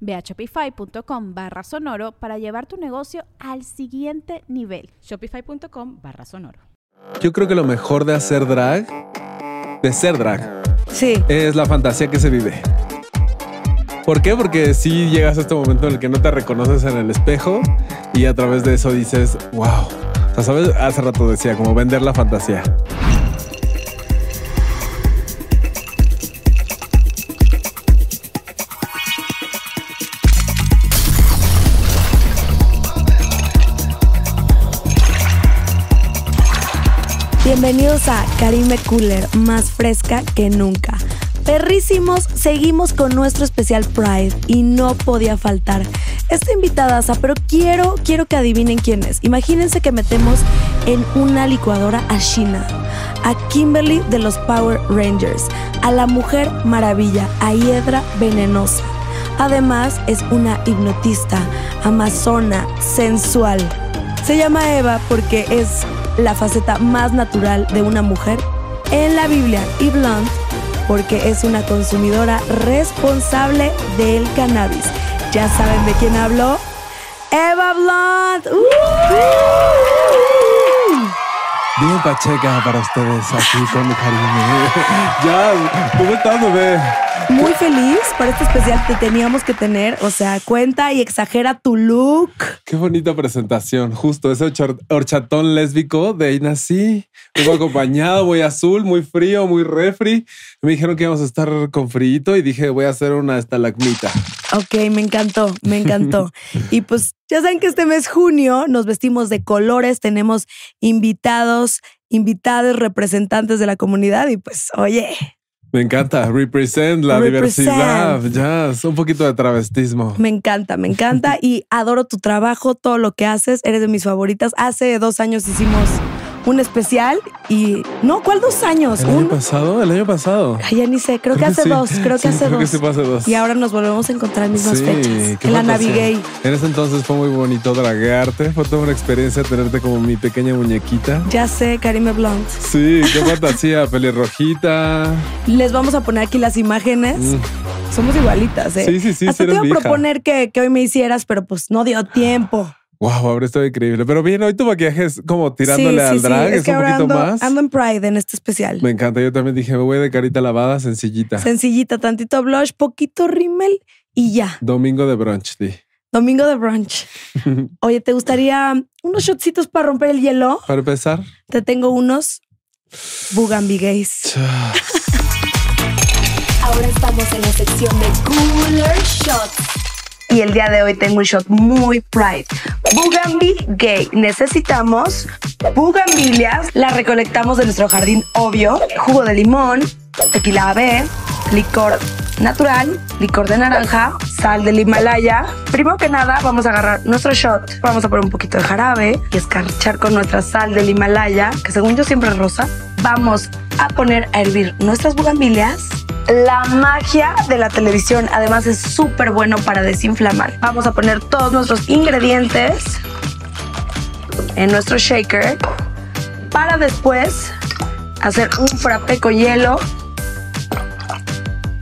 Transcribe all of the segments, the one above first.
Ve a shopify.com barra sonoro para llevar tu negocio al siguiente nivel. Shopify.com barra sonoro. Yo creo que lo mejor de hacer drag, de ser drag, Sí. es la fantasía que se vive. ¿Por qué? Porque si llegas a este momento en el que no te reconoces en el espejo y a través de eso dices, wow. O sea, ¿sabes? Hace rato decía, como vender la fantasía. Bienvenidos a Karime Cooler, más fresca que nunca. Perrísimos, seguimos con nuestro especial Pride y no podía faltar esta invitadaza, pero quiero, quiero que adivinen quién es. Imagínense que metemos en una licuadora a Sheena, a Kimberly de los Power Rangers, a la Mujer Maravilla, a Hiedra Venenosa. Además, es una hipnotista, amazona, sensual. Se llama Eva porque es la faceta más natural de una mujer en la Biblia y Blunt porque es una consumidora responsable del cannabis. ¿Ya saben de quién hablo? Eva Blunt. ¡Uh! Bien Pacheca para ustedes aquí con mi cariño. ya, ¿cómo estás, bebé? Muy feliz por este especial que teníamos que tener. O sea, cuenta y exagera tu look. Qué bonita presentación. Justo ese horcha- horchatón lésbico de ahí nací. Vengo acompañado, voy azul, muy frío, muy refri. Me dijeron que íbamos a estar con frío y dije, voy a hacer una estalagmita. Ok, me encantó, me encantó. y pues ya saben que este mes junio nos vestimos de colores, tenemos invitados, invitados, representantes de la comunidad y pues oye, Me encanta. Represent la Represent. diversidad. Ya, es un poquito de travestismo. me encanta, me encanta y adoro tu trabajo, todo lo que haces, eres de mis favoritas. Hace dos años hicimos un especial y no, ¿cuál dos años? ¿El año Un, pasado? El año pasado. Ay, ya ni sé, creo, que hace sí. dos, creo que Sí, hace creo dos. que sí hace dos. Y ahora nos volvemos a encontrar en mismas fechas. En la navigué. En ese entonces fue muy bonito draguearte. Fue toda una experiencia tenerte como mi pequeña muñequita. Ya sé, Karime Blunt. Sí, qué fantasía. Pelirrojita. Les vamos a poner aquí las imágenes. Mm. Somos igualitas, ¿eh? Sí, sí, sí, Hasta te iba a proponer que, que hoy me hicieras, pero pues no dio tiempo. Wow, habría estado increíble. Pero bien, hoy tu maquillaje es como tirándole sí, al sí, drag. sí. Es, Es que un ahora poquito ando, más. ando en Pride en este especial. Me encanta. Yo también dije, me voy de carita lavada, sencillita. Sencillita, tantito blush, poquito rímel y ya. Domingo de brunch, di. Domingo de brunch. Oye, ¿te gustaría unos shotcitos para romper el hielo? Para empezar. Te tengo unos Bugambigays. Ahora estamos en la sección de Cooler Shots. Y el día de hoy tengo un shot muy Pride. Bugambi Gay. Necesitamos bugambilias. Las recolectamos de nuestro jardín, obvio. Jugo de limón, tequila AB, licor natural, licor de naranja, sal del Himalaya. Primero que nada, vamos a agarrar nuestro shot. Vamos a poner un poquito de jarabe y escarchar con nuestra sal del Himalaya, que según yo siempre es rosa. Vamos a poner a hervir nuestras bugambilias. La magia de la televisión además es súper bueno para desinflamar. Vamos a poner todos nuestros ingredientes en nuestro shaker para después hacer un frappé con hielo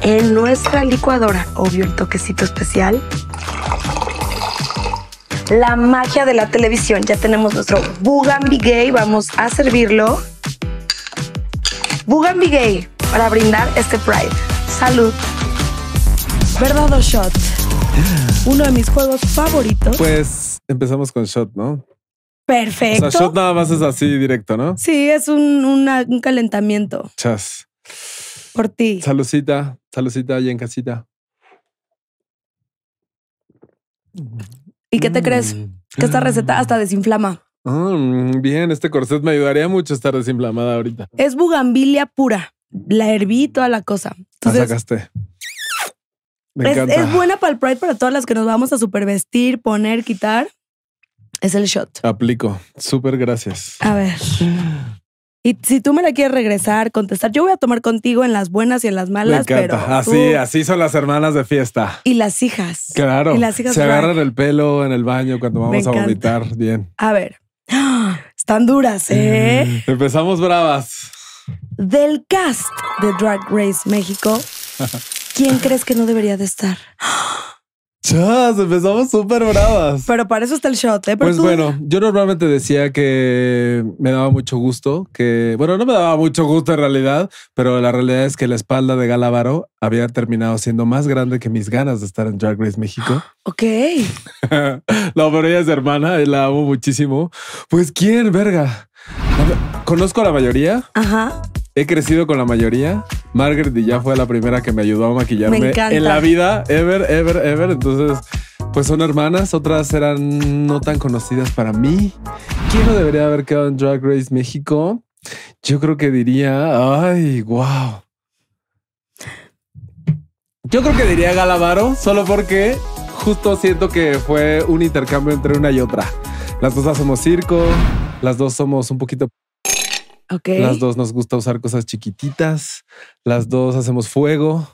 en nuestra licuadora. Obvio, el toquecito especial. La magia de la televisión. Ya tenemos nuestro Gay. Vamos a servirlo. Gay para brindar este Pride. Salud. ¿Verdad o shot? Uno de mis juegos favoritos. Pues empezamos con shot, ¿no? Perfecto. O sea, shot nada más es así directo, ¿no? Sí, es un, una- un calentamiento Chas. por ti. Salucita, salucita ahí en casita. ¿Y qué te crees? Mm. Que esta receta hasta desinflama. Mm, bien, este corset me ayudaría mucho a estar desinflamada ahorita. Es bugambilia pura. La herví toda la cosa. La sacaste. Me es, encanta. es buena para el Pride para todas las que nos vamos a supervestir, poner, quitar. Es el shot. Aplico. Súper gracias. A ver. Y si tú me la quieres regresar, contestar, yo voy a tomar contigo en las buenas y en las Me malas, pero encanta. Así, tú- así son las hermanas de fiesta. y las hijas. Claro. Y las hijas Se drag. agarran el pelo en el baño cuando Me vamos a vomitar. Bien. A ver. Están duras, ¿eh? Empezamos bravas. Del cast de Drag Race México, ¿quién crees que no debería de estar? Chas, empezamos súper bravas. Pero para eso está el shot, ¿eh? Pero Pues tú- bueno, yo normalmente decía que me daba mucho gusto, que bueno, no me daba mucho gusto en realidad, pero la realidad es que la espalda de Galavaro había terminado siendo más grande que mis ganas de estar en Drag Race México. Ok. no, pero ella es hermana y la amo muchísimo. Pues quién, verga. Conozco a la mayoría, Ajá. He crecido con la mayoría. Margaret ya fue la primera que me ayudó a maquillarme Me en la vida, ever, ever, ever. Entonces, pues son hermanas, otras eran no tan conocidas para mí. ¿Quién no debería haber quedado en Drag Race México? Yo creo que diría, ay, wow. Yo creo que diría Galavaro, solo porque justo siento que fue un intercambio entre una y otra. Las dos hacemos circo, las dos somos un poquito Ok. las dos nos gusta usar cosas chiquititas, las dos hacemos fuego,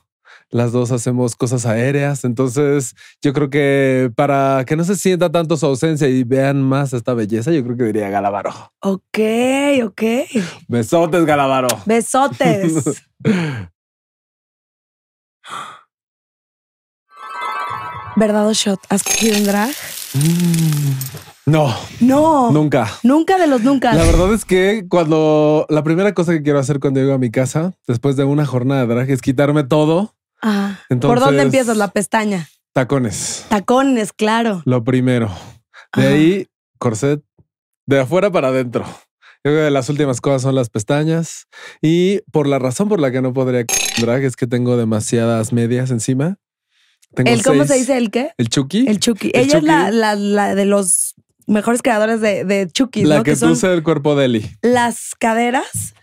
las dos hacemos cosas aéreas. Entonces, yo creo que para que no se sienta tanto su ausencia y vean más esta belleza, yo creo que diría Galavaro. Ok, ok. Besotes, Galavaro. Besotes. ¿Verdad o shot? ¿Has cogido en drag? No, No. nunca. Nunca de los nunca. La verdad es que cuando la primera cosa que quiero hacer cuando llego a mi casa, después de una jornada de drag, es quitarme todo. Ah, ¿Por Entonces- dónde empiezas? La pestaña. Tacones. Tacones, claro. Lo primero. De Ajá. ahí, corset. De afuera para adentro. Yo creo que las últimas cosas son las pestañas. Y por la razón por la que no podría drag es que tengo demasiadas medias encima. Tengo ¿El cómo se dice el qué? El Chucky. El Chucky. El Ella es la, la de los mejores creadores de, de Chucky, la ¿no? que, Que son el cuerpo de Eli. las caderas.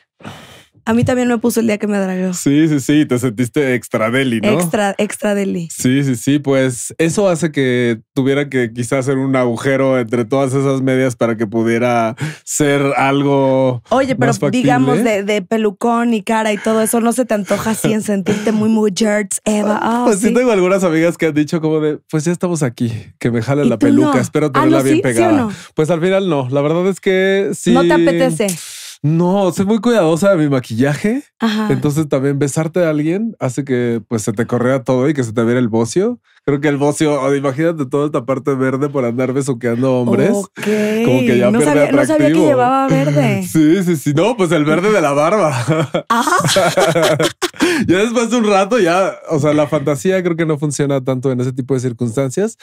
A mí también me puso el día que me dragueó. Sí, sí, sí. Te sentiste extra Deli, ¿no? Extra, extra deli. Sí, sí, sí. Pues eso hace que tuviera que quizás hacer un agujero entre todas esas medias para que pudiera ser algo. Oye, pero más factible. digamos de, de pelucón y cara y todo eso, ¿no se te antoja así en sentirte muy, muy jerks, Eva? Ah, pues sí. sí. tengo algunas amigas que han dicho como de, pues ya estamos aquí, que me jale ¿Y la peluca, no? espero Ah, tenerla ¿no, bien sí? ¿Sí o pegada. no? Pues al final no, la verdad es que sí. No te apetece. No, soy muy cuidadosa de mi maquillaje. Ajá. Entonces también besarte a alguien hace que pues se te correa todo y que se te viera el bocio. Creo que el bocio, imagínate toda esta parte verde por andar besuqueando hombres. Como que ya no, pierde sabía, no sabía que llevaba verde. Sí, sí, sí. No, pues el verde de la barba. Ajá. ya después de un rato, ya, o sea, la fantasía creo que no funciona tanto en ese tipo de circunstancias.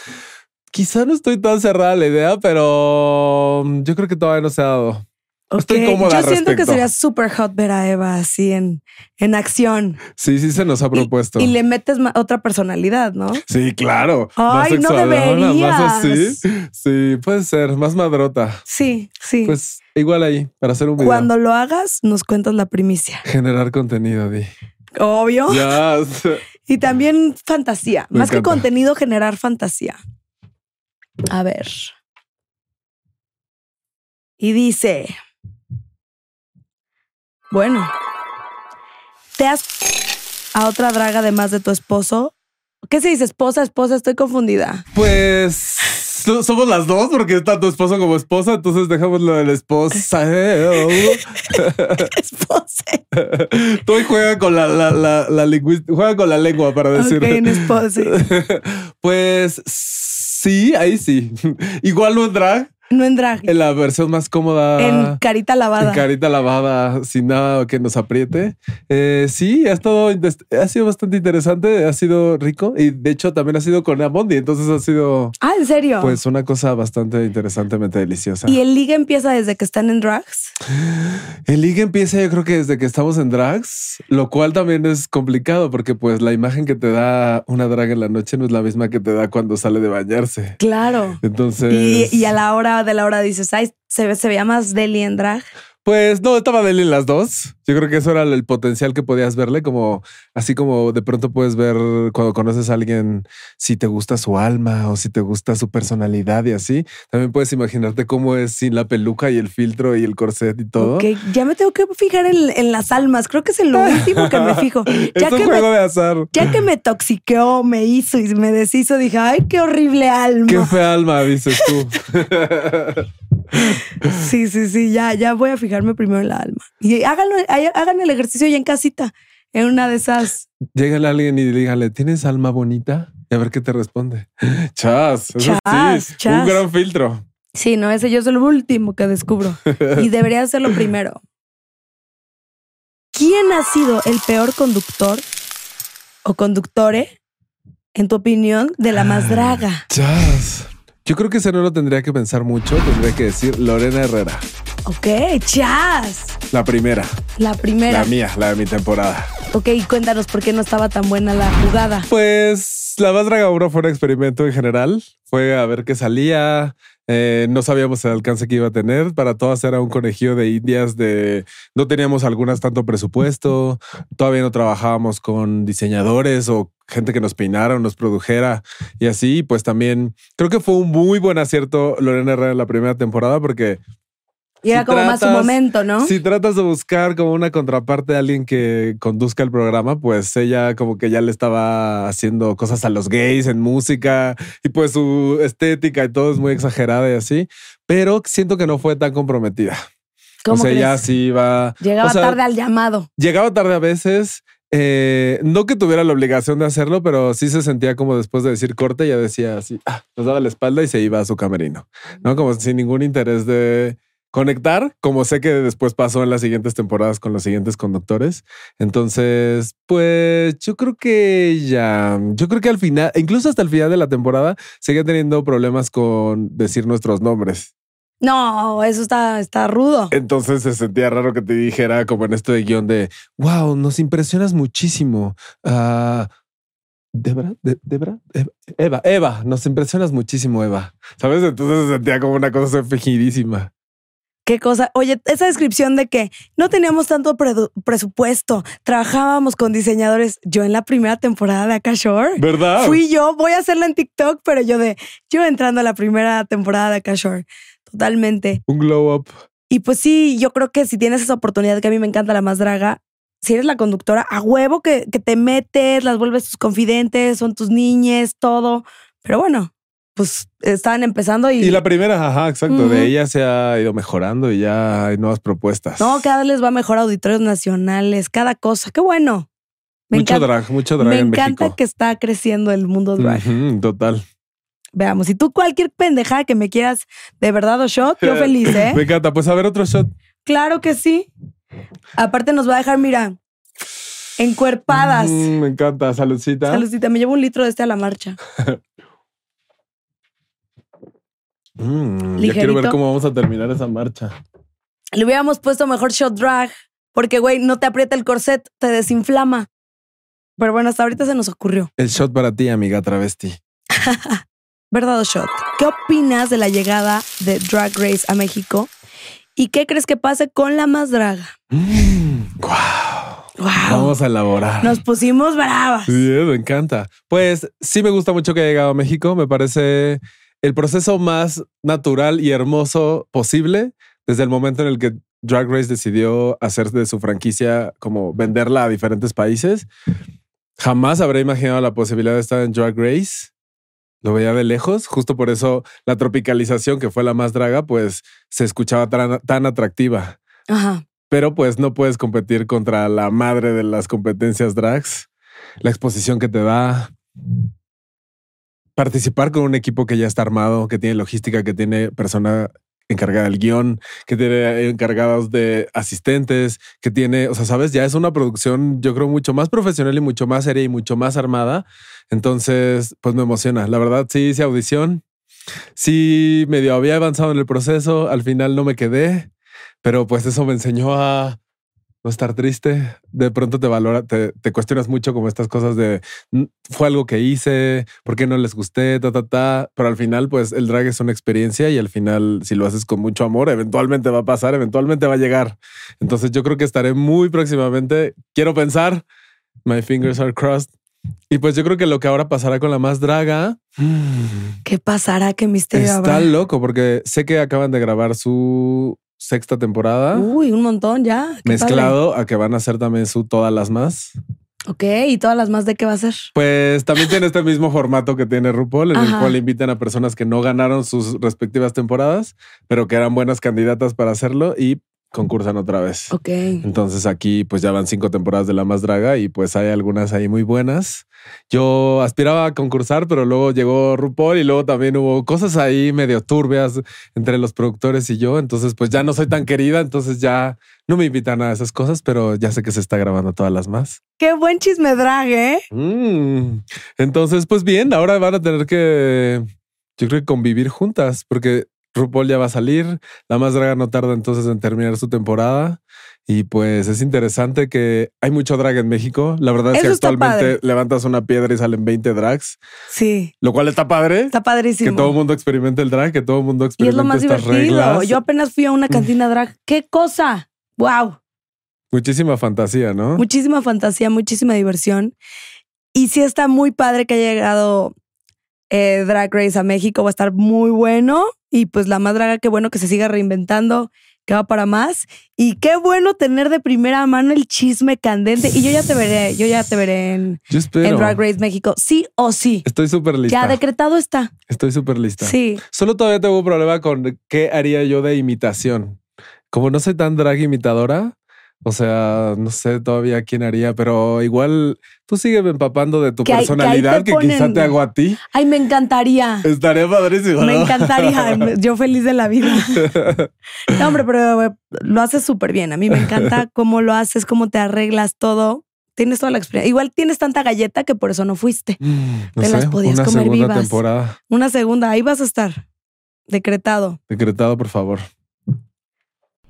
Quizá no estoy tan cerrada a la idea, pero yo creo que todavía no se ha dado. Estoy Ok, cómoda Yo siento que respecto. sería súper hot ver a Eva así en, en acción. Sí, sí se nos ha Y- propuesto. Y, le metes otra personalidad, ¿no? Sí, claro. Ay, no sexualona, Más así. deberías. Sí, puede ser, más madrota. Sí, sí. Pues igual ahí, para hacer un video. Cuando lo hagas, nos cuentas la primicia. Generar contenido, Di. Obvio. Ya. Y también fantasía. Me Más que encanta. contenido, generar fantasía. A ver. Y dice. Bueno. ¿Te has a otra draga además de tu esposo? ¿Qué se dice? Esposa, esposa, estoy confundida. Pues so- somos las dos porque está tu esposo como esposa, entonces dejamos lo del esposa. Esposa. Tú juega con la, la, la, la juega con la lengua para decir. Ok, en esposa. pues sí, ahí sí. Igual no drag, No en drag. En la versión más cómoda. En carita lavada. En carita lavada, sin nada que nos apriete. Eh, sí, ha estado, ha sido bastante interesante, ha sido rico y de hecho también ha sido con Amondi, entonces ha sido. Ah, ¿en serio? Pues una cosa bastante interesantemente deliciosa. ¿Y el ligue empieza desde que están en drags? El ligue empieza yo creo que desde que estamos en drags, lo cual también es complicado porque pues la imagen que te da una drag en la noche no es la misma que te da cuando sale de bañarse. Claro. Entonces. Y, y a la hora de la hora dices, ay, se, se veía más deli en drag. Pues no, estaba Deli en las dos. Yo creo que eso era el potencial que podías verle, como así como de pronto puedes ver cuando conoces a alguien si te gusta su alma o si te gusta su personalidad y así. También puedes imaginarte cómo es sin la peluca y el filtro y el corset y todo. Ok, ya me tengo que fijar en, las almas. Creo que es lo último que me fijo. Ya es un que juego me, de azar. Ya que me toxiqueó, me hizo y me deshizo, dije, ay, qué horrible alma. Qué fea alma, dices tú. Sí, sí, sí, ya, ya voy a fijarme primero en la alma. Y háganlo, hagan el ejercicio ya en casita, en una de esas. Llega alguien y dígale, ¿tienes alma bonita? Y a ver qué te responde. Chas, eso Chas, sí, chas. un gran filtro. Sí, no, ese yo es el último que descubro. Y debería ser lo primero. ¿Quién ha sido el peor conductor o conductore, en tu opinión, de la más draga? Chas. Yo creo que ese no lo tendría que pensar mucho. Tendría que decir Lorena Herrera. Ok, chas. La primera. La primera. La mía, la de mi temporada. Ok, cuéntanos por qué no estaba tan buena la jugada. Pues la más draga uno fue un experimento en general. Fue a ver qué salía. Eh, no sabíamos el alcance que iba a tener. Para todas era un conejillo de indias de no teníamos algunas tanto presupuesto. Todavía no trabajábamos con diseñadores o gente que nos peinara o nos produjera y así. Pues también creo que fue un muy buen acierto Lorena Herrera en la primera temporada porque Y era si como más su tratas- momento, ¿no? Si tratas de buscar como una contraparte de alguien que conduzca el programa, pues ella como que ya le estaba haciendo cosas a los gays en música y pues su estética y todo es muy exagerada y así, pero siento que no fue tan comprometida. O ¿Cómo sea, ella crees? sí iba... Llegaba o sea, tarde al llamado. Llegaba tarde a veces. Eh, no que tuviera la obligación de hacerlo, pero sí se sentía como después de decir corte, ya decía así, ah, nos daba la espalda y se iba a su camerino, ¿no? Como sin ningún interés de conectar, como sé que después pasó en las siguientes temporadas con los siguientes conductores. Entonces, pues yo creo que ya, yo creo que al final, incluso hasta el final de la temporada, seguía teniendo problemas con decir nuestros nombres. No, eso está, está rudo. Entonces se sentía raro que te dijera como en esto de guion de, wow, nos impresionas muchísimo. Ah, ¿Debra? ¿De- ¿Debra? Eva, Eva, nos impresionas muchísimo, Eva. ¿Sabes? Entonces se sentía como una cosa fingidísima. Qué cosa. Oye, esa descripción de que no teníamos tanto presupuesto, trabajábamos con diseñadores. Yo en la primera temporada de Akashore. ¿Verdad? Fui yo, voy a hacerla en TikTok, pero yo de yo entrando a la primera temporada de Akashore. Totalmente. Un glow up. Y pues sí, yo creo que si tienes esa oportunidad, que a mí me encanta la más draga, si eres la conductora, a huevo que, que te metes, las vuelves tus confidentes, son tus niñes, todo. Pero bueno, pues estaban empezando y, Y la primera, ajá, exacto. De ella se ha ido mejorando y ya hay nuevas propuestas. no, cada vez les va mejor auditorios nacionales, cada cosa. Qué bueno. Me mucho encanta, drag, mucho drag me en encanta México. que está creciendo el mundo drag. Total. Veamos, si tú cualquier pendejada que me quieras de verdad o shot, yo feliz, ¿eh? Me encanta. Pues a ver otro shot. Claro que sí. Aparte nos va a dejar, mira, encuerpadas. Mm, me encanta. Saludcita. Saludcita, me llevo un litro de este a la marcha. Mm, ya quiero ver cómo vamos a terminar esa marcha. Le hubiéramos puesto mejor shot drag, porque, güey, no te aprieta el corset, te desinflama. Pero bueno, hasta ahorita se nos ocurrió. El shot para ti, amiga travesti. ¿Verdad o shot? ¿Qué opinas de la llegada de Drag Race a México? ¿Y qué crees que pase con la más draga? Mm, wow. ¡Wow! Vamos a elaborar. Nos pusimos bravas. Sí, me encanta. Pues sí me gusta mucho que haya llegado a México. Me parece el proceso más natural y hermoso posible desde el momento en el que Drag Race decidió hacer de su franquicia como venderla a diferentes países. Jamás habría imaginado la posibilidad de estar en Drag Race. Lo veía de lejos, justo por eso la tropicalización, que fue la más draga, pues se escuchaba tan, tan atractiva. Ajá. Pero pues no puedes competir contra la madre de las competencias drags. La exposición que te da. participar con un equipo que ya está armado, que tiene logística, que tiene persona encargada del guion, que tiene encargados de asistentes, que tiene, o sea, sabes, ya es una producción, yo creo, mucho más profesional y mucho más seria y mucho más armada. Entonces, pues me emociona. La verdad, sí hice audición. Sí, medio había avanzado en el proceso. Al final no me quedé, pero pues eso me enseñó a no estar triste. De pronto te valora, te, te cuestionas mucho como estas cosas de "Mm, fue algo que hice, por qué no les gusté, ta, ta, ta. Pero al final, pues el drag es una experiencia y al final, si lo haces con mucho amor, eventualmente va a pasar, eventualmente va a llegar. Entonces, yo creo que estaré muy próximamente. Quiero pensar, my fingers are crossed. Y pues yo creo que lo que ahora pasará con la más draga ¿Qué pasará? ¿Qué misterio está habrá? loco porque sé que acaban de grabar su sexta temporada. Uy, un montón ya. Qué mezclado a que van a hacer también su todas las más. Ok, ¿y todas las más de qué va a ser? Pues también tiene este mismo formato que tiene RuPaul, en el cual invitan a personas que no ganaron sus respectivas temporadas, pero que eran buenas candidatas para hacerlo y concursan otra vez. Ok. Entonces aquí pues ya van cinco temporadas de La Más Draga y pues hay algunas ahí muy buenas. Yo aspiraba a concursar, pero luego llegó RuPaul y luego también hubo cosas ahí medio turbias entre los productores y yo. Entonces pues ya no soy tan querida, entonces ya no me invitan a esas cosas, pero ya sé que se está grabando todas las más. Qué buen chisme drag, ¿eh? Mm. Entonces pues bien, ahora van a tener que, yo creo que convivir juntas, porque RuPaul ya va a salir, La Más Draga no tarda entonces en terminar su temporada. Y pues es interesante que hay mucho drag en México. La verdad es que actualmente levantas una piedra y salen 20 drags, Sí, lo cual está padre. está que padrísimo. todo el mundo experimente el drag, que todo el mundo y es experimente lo más estas divertido. reglas. Yo apenas fui a una cantina drag. ¡Qué cosa! ¡Wow! Muchísima fantasía, ¿no? Muchísima fantasía, muchísima diversión. Y sí está muy padre que haya llegado eh, Drag Race a México. Va a estar muy bueno. Y pues la más draga, qué bueno que se siga reinventando, que va para más. Y qué bueno tener de primera mano el chisme candente. Y yo ya te veré, yo ya te veré en, en Drag Race México. Sí o sí. Estoy súper lista. Ya decretado está. Estoy súper lista. Sí. Solo todavía tengo un problema con qué haría yo de imitación. Como no soy tan drag imitadora, o sea, no sé todavía quién haría, pero igual tú sigue empapando de tu Que que personalidad que, te quizá ponen- te hago a ti. Ay, me encantaría. Estaría padrísimo. Me encantaría. Yo feliz de la vida. No, hombre, pero eh, lo haces súper bien. A mí me encanta cómo lo haces, cómo te arreglas todo. Tienes toda la experiencia. Igual tienes tanta galleta que por eso no fuiste. Mm, no Te las sé, podías una comer segunda vivas. temporada. Una segunda, ahí vas a estar. Decretado. Decretado, por favor.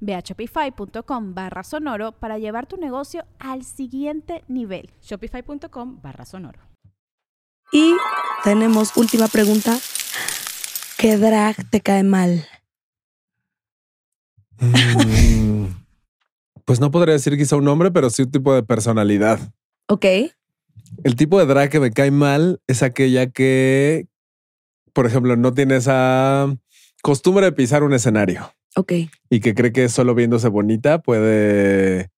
Ve a shopify.com barra sonoro para llevar tu negocio al siguiente nivel. Shopify.com barra sonoro. Y tenemos última pregunta. ¿Qué drag te cae mal? Mm, pues no podría decir quizá un nombre, pero sí un tipo de personalidad. Ok. El tipo de drag que me cae mal es aquella que, por ejemplo, no tiene esa costumbre de pisar un escenario Ok. y que cree que solo viéndose bonita puede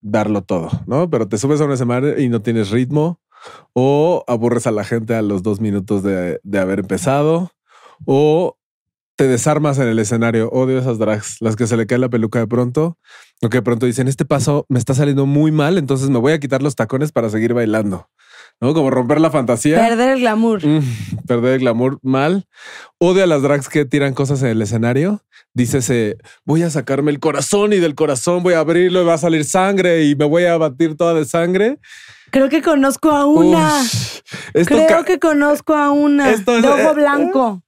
darlo todo, ¿no? Pero te subes a un escenario y no tienes ritmo o aburres a la gente a los dos minutos de, de haber empezado o te desarmas en el escenario. Odio esas drags, las que se le cae la peluca de pronto o que de pronto dicen, este paso me está saliendo muy mal, entonces me voy a quitar los tacones para seguir bailando, ¿no? Como romper la fantasía. Perder el glamour. Mm, perder el glamour mal. Odio a las drags que tiran cosas en el escenario. Dices, voy a sacarme el corazón y del corazón voy a abrirlo y va a salir sangre y me voy a batir toda de sangre. Creo que conozco a una. Uf, Creo que conozco a una. Esto es- de ojo eh, blanco.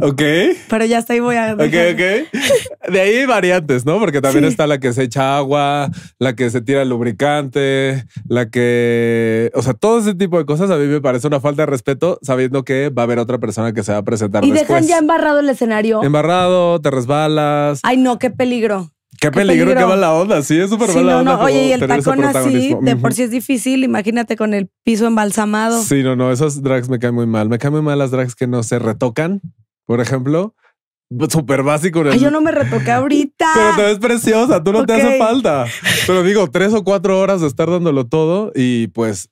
Ok. Pero ya está ahí voy a. Ok, ok. De ahí hay variantes, ¿no? Porque también Sí. está la que se echa agua, la que se tira el lubricante, la que. O sea, todo ese tipo de cosas a mí me parece una falta de respeto sabiendo que va a haber otra persona que se va a presentar Y después. dejan ya embarrado el escenario. Embarrado, te resbalas. Ay, no, qué peligro. qué, qué peligro, peligro. qué mala onda. Sí, es súper Sí, mala no, onda. no. Oye, y el tacón así, de por sí es difícil. Imagínate con el piso embalsamado. Sí, no, no, esos drags me caen muy mal. Me caen muy mal las drags que no se retocan, por ejemplo. Súper básico. el- Ay, yo no me retoqué ahorita. Pero te ves preciosa, tú no te Ok. hace falta. Pero digo, tres o cuatro horas de estar dándolo todo y pues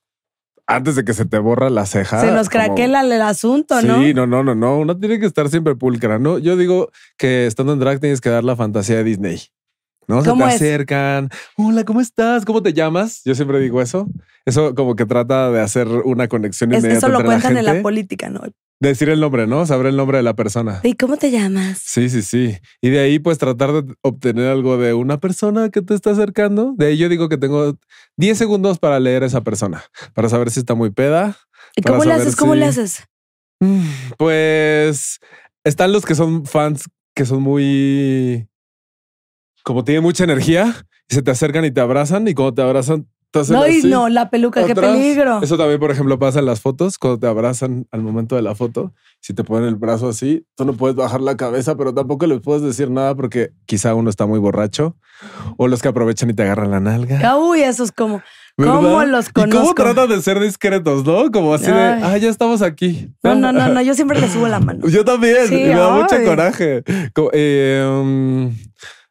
antes de que se te borra la ceja. Se nos como- craquela el asunto, ¿no? Sí, no, no, no, no. Uno tiene que estar siempre pulcra, ¿no? Yo digo que estando en drag tienes que dar la fantasía de Disney. ¿No? Se te acercan. Hola, ¿cómo estás? ¿Cómo te llamas? Yo siempre digo eso. Eso como que trata de hacer una conexión Es- inmediata eso lo la cuentan en la política, ¿no? Decir el nombre, ¿no? Saber el nombre de la persona. ¿Y cómo te llamas? Sí, sí, sí. Y de ahí, pues tratar de obtener algo de una persona que te está acercando. De ahí yo digo que tengo 10 segundos para leer a esa persona, para saber si está muy peda. ¿Y cómo le haces? ¿Cómo si- le haces? Mm, Pues están los que son fans que son muy. Como tienen mucha energía y se te acercan y te abrazan. Y cuando te abrazan, te hacen No, y así. no, la peluca, qué peligro. Eso también, por ejemplo, pasa en las fotos cuando te abrazan al momento de la foto. Si te ponen el brazo así, tú no puedes bajar la cabeza, pero tampoco les puedes decir nada porque quizá uno está muy borracho o los que aprovechan y te agarran la nalga. Uy, eso es como. ¿verdad? ¿Cómo los ¿Y cómo conozco? tratan de ser discretos, no? Como así de, Ay. ah, ya estamos aquí. No, no, no, no. Yo siempre le subo la mano. Yo también, Sí, me da mucho ay. coraje. Co- eh, um,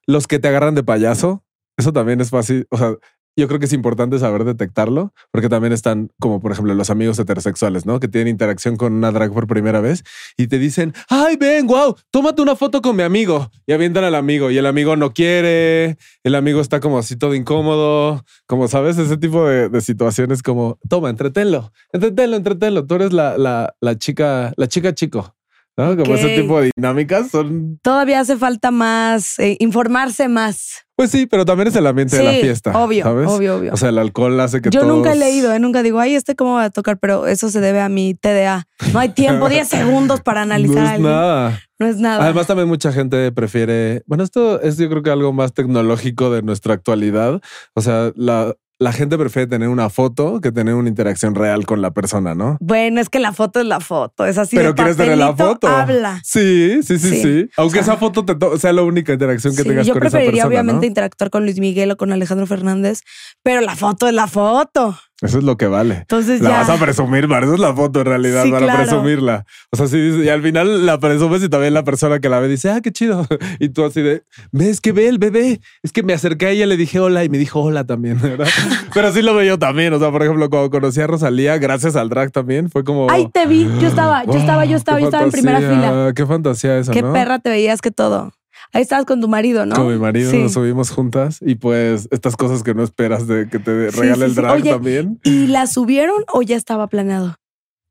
los que te agarran de payaso, eso también es fácil. O sea, yo creo que es importante saber detectarlo, porque también están como, por ejemplo, los amigos heterosexuales, ¿no? Que tienen interacción con una drag por primera vez y te dicen, ay, ven, wow, tómate una foto con mi amigo. Y avientan al amigo y el amigo no quiere, el amigo está como así todo incómodo, como sabes, ese tipo de, de situaciones como, toma, entretenlo, entretenlo, entretenlo. Tú eres la, la, la chica, la chica chico. ¿No? Como ese tipo de dinámicas son, Todavía hace falta más, eh, informarse más. pues sí, pero también es el ambiente de la fiesta. obvio, ¿sabes? obvio, obvio. O sea, el alcohol hace que Yo nunca he leído, ¿eh? nunca digo, ay, este cómo va a tocar, pero eso se debe a mi TDA. No hay tiempo, 10 segundos para analizar No es nada. No es nada. Además, también mucha gente prefiere. Bueno, esto es yo creo que algo más tecnológico de nuestra actualidad. O sea, la, la gente prefiere tener una foto que tener una interacción real con la persona, ¿no? bueno, es que la foto es la foto, es así. Pero de quieres tener la foto. Habla. Sí, sí, sí, sí. Sí. Aunque O sea, esa foto te sea la única interacción que Sí, tengas yo con esa preferiría persona. obviamente ¿no? interactuar con Luis Miguel o con Alejandro Fernández, pero la foto es la foto. Eso es lo que vale. Entonces La ya. vas a presumir, para eso es la foto en realidad, Sí, para claro. presumirla. O sea, sí, y al final la presumes y también la persona que la ve dice, ah, qué chido. Y tú así de, ves que ve el bebé. Es que me acerqué a ella, le dije hola y me dijo hola también, ¿verdad? Pero sí lo veo yo también. O sea, por ejemplo, cuando conocí a Rosalía, gracias al drag también, fue como. Ay, te vi. Yo estaba, yo estaba, yo "Wow, estaba, yo estaba en primera fila. Qué fantasía eso, Qué ¿no? perra te veías que todo. Ahí estabas con tu marido, ¿no? Con mi marido Sí. nos subimos juntas y pues estas cosas que no esperas de que te Sí, regale sí, el drag Oye, también. ¿Y la subieron o ya estaba planeado?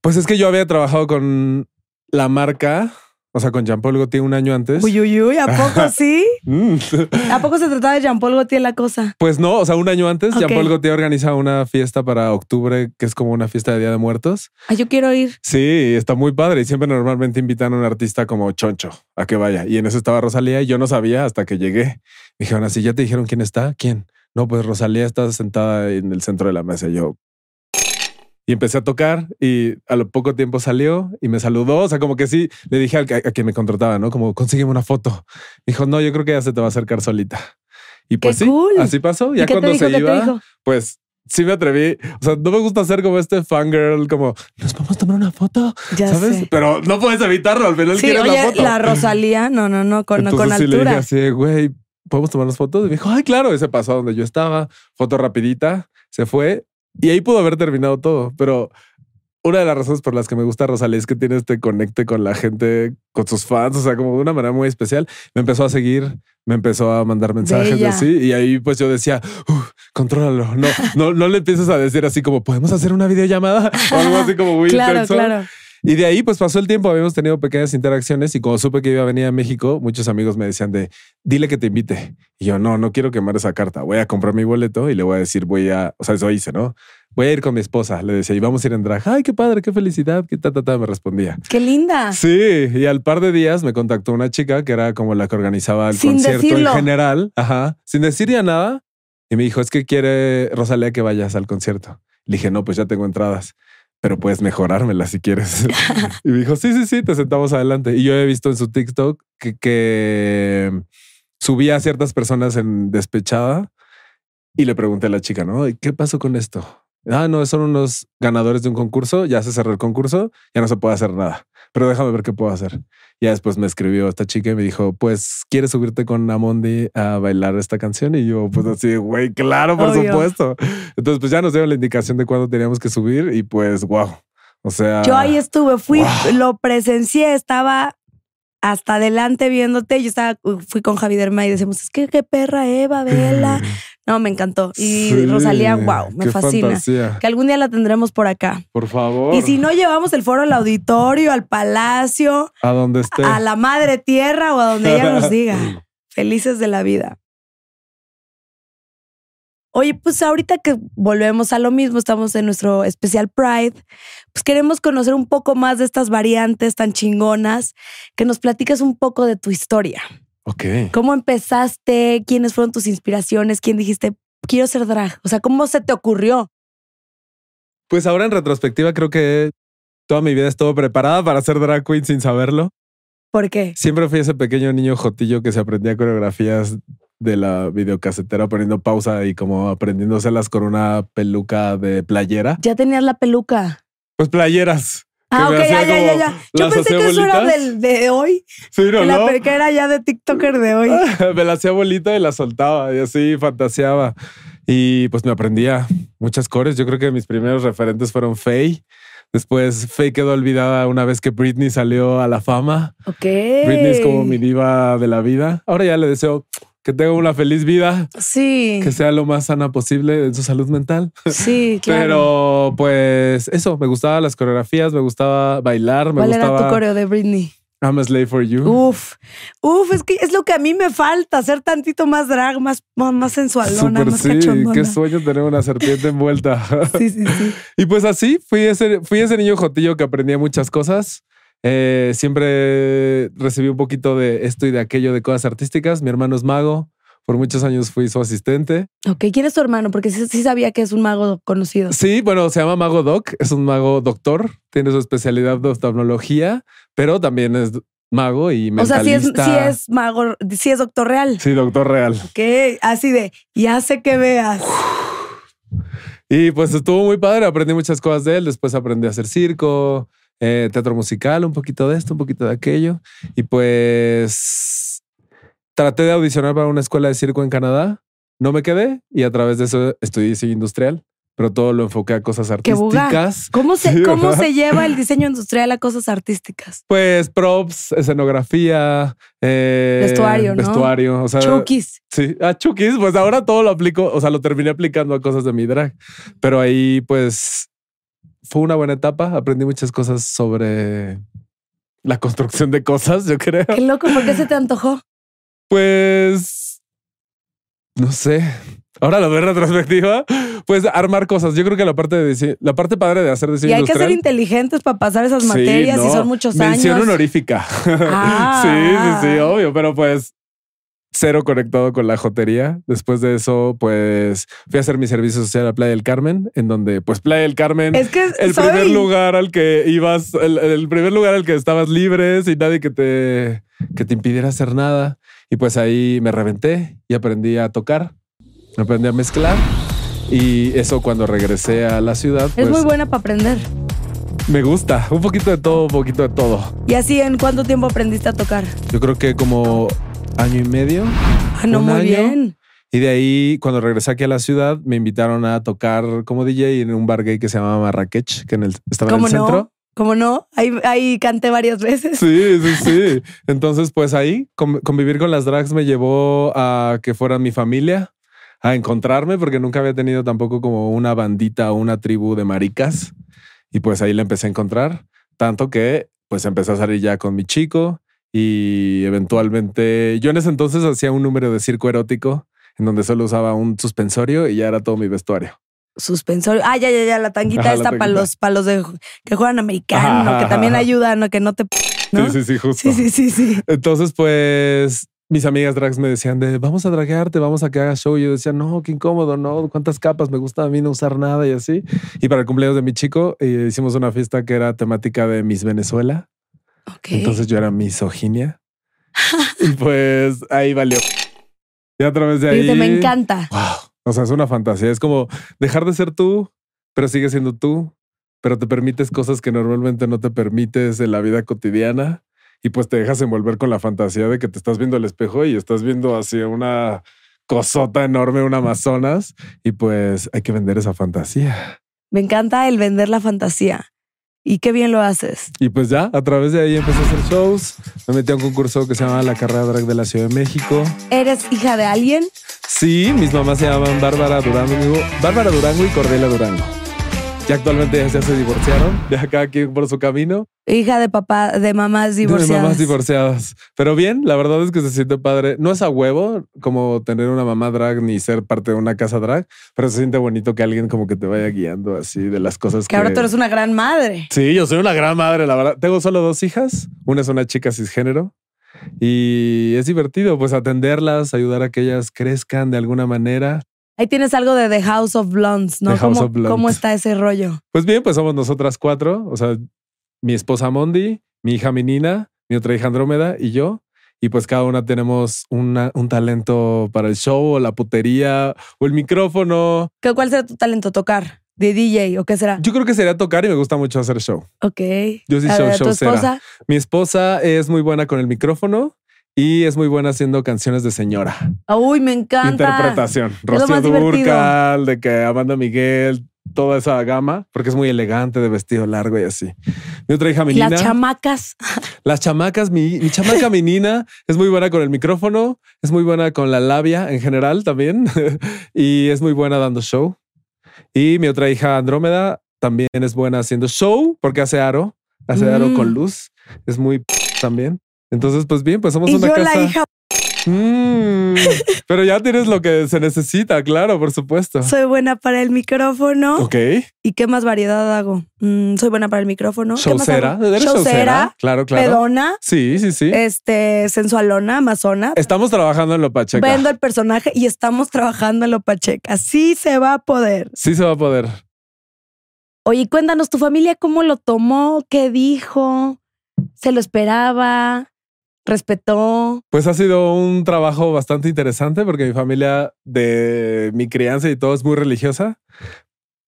Pues es que yo había trabajado con la marca, o sea, con Jean Paul Gaultier un año antes. Uy, uy, uy, ¿a poco sí? Mm. ¿A poco se trataba de Jean-Paul Gaultier la cosa? Pues no, o sea, un año antes, Ok. Jean Paul Gaultier organiza una fiesta para octubre, que es como una fiesta de Día de Muertos. Ay, yo quiero ir. Sí, está muy padre y siempre normalmente invitan a un artista como Choncho a que vaya. Y en eso estaba Rosalía y yo no sabía hasta que llegué. Me dijeron así, ¿ya te dijeron quién está? ¿Quién? No, pues Rosalía está sentada en el centro de la mesa. Y yo... Y empecé a tocar y a lo poco tiempo salió y me saludó. O sea, como que sí, le dije al que- a, quien me contrataba, ¿no? Como, consígueme una foto. Dijo, no, yo creo que ya se te va a acercar solita. Y pues sí, cool. así pasó. ¿Y Ya qué cuando dijo? se ¿Qué iba, pues sí me atreví. O sea, no me gusta hacer como este fangirl, como, ¿nos vamos a tomar una foto? Ya ¿Sabes? sé. Pero no puedes evitarlo. Al final Sí, quieres oye, la foto. la Rosalía, no, no, no, con, Entonces con sí le dije altura. así, güey, ¿podemos tomarnos fotos? Y me dijo, ay, claro. Y se pasó a donde yo estaba. Foto rapidita. Se fue. Y ahí pudo haber terminado todo. Pero una de las razones por las que me gusta Rosalía es que tiene este conecte con la gente, con sus fans, o sea, como de una manera muy especial. Me empezó a seguir, me empezó a mandar mensajes así. Y ahí pues yo decía, "Uf, contrólalo. No, no, no le empieces a decir así como, ¿podemos hacer una videollamada? O algo así como muy Claro, intenso. claro. Y de ahí pues pasó el tiempo, habíamos tenido pequeñas interacciones y cuando supe que iba a venir a México, muchos amigos me decían de, dile que te invite. Y yo, no, no quiero quemar esa carta, voy a comprar mi boleto y le voy a decir, voy a, o sea, eso hice, ¿no? voy a ir con mi esposa, le decía, y vamos a ir en drag. Ay, qué padre, qué felicidad, qué ta, ta, ta, me respondía. Qué linda. Sí, y al par de días me contactó una chica que era como la que organizaba el Sin concierto decirlo. en general, ajá, sin decir ya nada. Y me dijo, es que quiere Rosalía que vayas al concierto. Le dije, no, pues ya tengo entradas, pero puedes mejorármelas si quieres. y me dijo, sí, sí, sí, te sentamos adelante. Y yo he visto en su TikTok que, que subía a ciertas personas en despechada y le pregunté a la chica, ¿no? ¿Y ¿Qué pasó con esto? Ah, no, son unos ganadores de un concurso, ya se cerró el concurso, ya no se puede hacer nada, pero déjame ver qué puedo hacer. Ya después me escribió esta chica y me dijo, pues, ¿quieres subirte con Amondi a bailar esta canción? Y yo, pues así, güey, claro, por Obvio. supuesto. Entonces, pues ya nos dieron la indicación de cuándo teníamos que subir y pues, wow. O sea, Yo ahí estuve, fui, Wow. lo presencié, estaba hasta adelante viéndote. Yo estaba, fui con Javi Derma y decimos, es que qué perra Eva, vela. No, me encantó. Y Sí, Rosalía, wow, me fascina. fantasía. Que algún día la tendremos por acá. Por favor. Y si no llevamos el foro al auditorio, al palacio, a donde esté. a la madre tierra o a donde ella nos diga. Felices de la vida. Oye, pues ahorita que volvemos a lo mismo, estamos en nuestro especial Pride, pues queremos conocer un poco más de estas variantes tan chingonas, que nos platiques un poco de tu historia. Ok. ¿Cómo empezaste? ¿Quiénes fueron tus inspiraciones? ¿Quién dijiste, quiero ser drag? O sea, ¿cómo se te ocurrió? Pues ahora en retrospectiva creo que toda mi vida estuvo preparada para ser drag queen sin saberlo. ¿Por qué? Siempre fui ese pequeño niño jotillo que se aprendía coreografías de la videocasetera poniendo pausa y como aprendiéndoselas con una peluca de playera. Ya tenías la peluca. Pues playeras. Ah, ok, ya, ya, ya. Yo pensé que eso era del, de hoy. Sí, no, Que, la, que era ya de TikToker de hoy. me la hacía bolita y la soltaba y así fantaseaba. Y pues me aprendía muchas cores. Yo creo que mis primeros referentes fueron Faye. Después Faye quedó olvidada una vez que Britney salió a la fama. Ok. Britney es como mi diva de la vida. Ahora ya le deseo que tenga una feliz vida, Sí. que sea lo más sana posible en su salud mental. Sí, claro. Pero pues eso, me gustaban las coreografías, me gustaba bailar, me ¿Cuál era tu coreo de Britney? I'm a slave for you. Uf, uf, es que es lo que a mí me falta, ser tantito más drag, más, más, más sensualona, Súper más sí, cachondona. qué sueño tener una serpiente envuelta. Sí, sí, sí. Y pues así, fui ese, fui ese niño jotillo que aprendía muchas cosas. Eh, siempre recibí un poquito de esto y de aquello de cosas artísticas. Mi hermano es mago. Por muchos años fui su asistente. Ok, ¿quién es tu hermano? Porque sí, sí sabía que es un mago conocido. Sí, bueno, se llama Mago Doc. Es un mago doctor. Tiene su especialidad de oftalmología, pero también es mago y O sea, sí es, mentalista. sí es mago, sí es doctor real. Sí, doctor real. Ok, así de, ya sé que veas. Y pues estuvo muy padre, aprendí muchas cosas de él, después aprendí a hacer circo, eh, teatro musical, un poquito de esto, un poquito de aquello. Y pues traté de audicionar para una escuela de circo en Canadá, no me quedé y a través de eso estudié diseño industrial, pero todo lo enfoqué a cosas artísticas. ¿Cómo se, Sí, cómo se lleva el diseño industrial a cosas artísticas? Pues props, escenografía, eh, Vestuario, ¿no? Vestuario, o sea, Chukis. Sí, a Chukis, pues ahora todo lo aplico, o sea, lo terminé aplicando a cosas de mi drag, pero ahí pues fue una buena etapa, aprendí muchas cosas sobre la construcción de cosas, yo creo. Qué loco, ¿por qué se te antojó? Pues, no sé, ahora lo veo en retrospectiva, pues armar cosas, yo creo que la parte de diseño- la parte padre de hacer diseño Y hay que ser inteligentes para pasar esas Sí, materias y son muchos Mención años. honorífica. Ah. sí, sí, sí, obvio, pero pues cero conectado con la jotería. Después de eso, pues fui a hacer mi servicio social a Playa del Carmen, en donde, pues Playa del Carmen, Es que el soy- primer lugar al que ibas, el, el primer lugar al que estabas libre, sin nadie que te, que te impidiera hacer nada. Y pues ahí me reventé y aprendí a tocar, aprendí a mezclar. Y eso cuando regresé a la ciudad, Es pues muy buena para aprender. me gusta. Un poquito de todo, un poquito de todo. Y así, ¿en cuánto tiempo aprendiste a tocar? Yo creo que como año y medio. Ah, no, ¿Un muy año? bien. Y de ahí, cuando regresé aquí a la ciudad, me invitaron a tocar como DJ en un bar gay que se llamaba Marrakech, que en el, estaba en ¿Cómo el no? centro. ¿Cómo no? Ahí, ahí canté varias veces. Sí, sí, sí. Entonces, pues ahí con- convivir con las drags me llevó a que fueran mi familia, a encontrarme, porque nunca había tenido tampoco como una bandita o una tribu de maricas. Y pues ahí la empecé a encontrar, tanto que pues empecé a salir ya con mi chico y eventualmente yo en ese entonces hacía un número de circo erótico en donde solo usaba un suspensorio y ya era todo mi vestuario. suspensorio. Ah, ya, ya, ya, la tanguita Ajá, esta para los, para los de, que juegan americano, Ajá, que también ayudan, ¿no? que no te... ¿no? Sí, sí, sí, justo. sí, sí, sí, sí. Entonces, pues mis amigas drags me decían de vamos a draguearte, vamos a que hagas show. Y yo decía, no, qué incómodo, no, cuántas capas, me gusta a mí no usar nada y así. Y para el cumpleaños de mi chico eh, hicimos una fiesta que era temática de Miss Venezuela. Entonces yo era misoginia. y pues ahí valió. Y a través de ahí. Fíjate, me encanta. Wow. O sea, es una fantasía. Es como dejar de ser tú, pero sigues siendo tú, pero te permites cosas que normalmente no te permites en la vida cotidiana. Y pues te dejas envolver con la fantasía de que te estás viendo al espejo y estás viendo hacia una cosota enorme, un Amazonas. Y pues hay que vender esa fantasía. Me encanta el vender la fantasía. Y qué bien lo haces. Y pues ya, a través de ahí empecé a hacer shows. Me metí a un concurso que se llama La Carrera Drag de la Ciudad de México. ¿Eres hija de alguien? Sí, mis mamás se llaman Bárbara Durango, Bárbara Durango y Cordelia Durango. Y actualmente ya se divorciaron, ya cada quien por su camino. Hija de papá, de mamás De divorciadas. mamás divorciadas. Pero bien, la verdad es que se siente padre. No es a huevo como tener una mamá drag ni ser parte de una casa drag, pero se siente bonito que alguien como que te vaya guiando así de las cosas que... Que ahora tú eres una gran madre. Sí, yo soy una gran madre, la verdad. Tengo solo dos hijas. Una es una chica cisgénero. Y es divertido, pues atenderlas, ayudar a que ellas crezcan de alguna manera. Ahí tienes algo de The House of Blondes, ¿no? The House ¿Cómo, of Blondes. ¿Cómo está ese rollo? Pues bien, pues somos nosotras cuatro. O sea, mi esposa Mondi, mi hija Menina, mi otra hija Andrómeda y yo. Y pues cada una tenemos una- un talento para el show o la putería o el micrófono. ¿Qué, ¿Cuál será tu talento? ¿Tocar? ¿De DJ o qué será? Yo creo que sería tocar y me gusta mucho hacer show. ok. Yo sí A show, ver, show ¿Tu esposa? Mi esposa es muy buena con el micrófono y es muy buena haciendo canciones de señora. Uy, me encanta. Interpretación. Rocío. Durcal, de que Amanda Miguel, toda esa gama, porque es muy elegante, de vestido largo y así. Mi otra hija menina. Las chamacas. Las chamacas, mi, mi chamaca menina es muy buena con el micrófono, es muy buena con la labia en general también y es muy buena dando show. Y mi otra hija Andrómeda también es buena haciendo show porque hace aro, hace aro Mm. con luz, es muy también. Entonces, pues bien, pues somos Y una yo, casa. la hija, Mm, pero ya tienes lo que se necesita, claro, por supuesto. soy buena para el micrófono. Ok, ¿Y qué más variedad hago? Mm, soy buena para el micrófono. ¿Qué más showcera. showcera? Claro, claro. pedona, Sí, sí, sí. este, sensualona, amazona. Estamos trabajando en lo pacheca. Vendo el personaje y estamos trabajando en lo pacheca. Sí se va a poder. Sí se va a poder. Oye, cuéntanos, ¿tu familia cómo lo tomó? ¿Qué dijo? ¿Se lo esperaba? ¿Respetó? Pues ha sido un trabajo bastante interesante porque mi familia de mi crianza y todo es muy religiosa.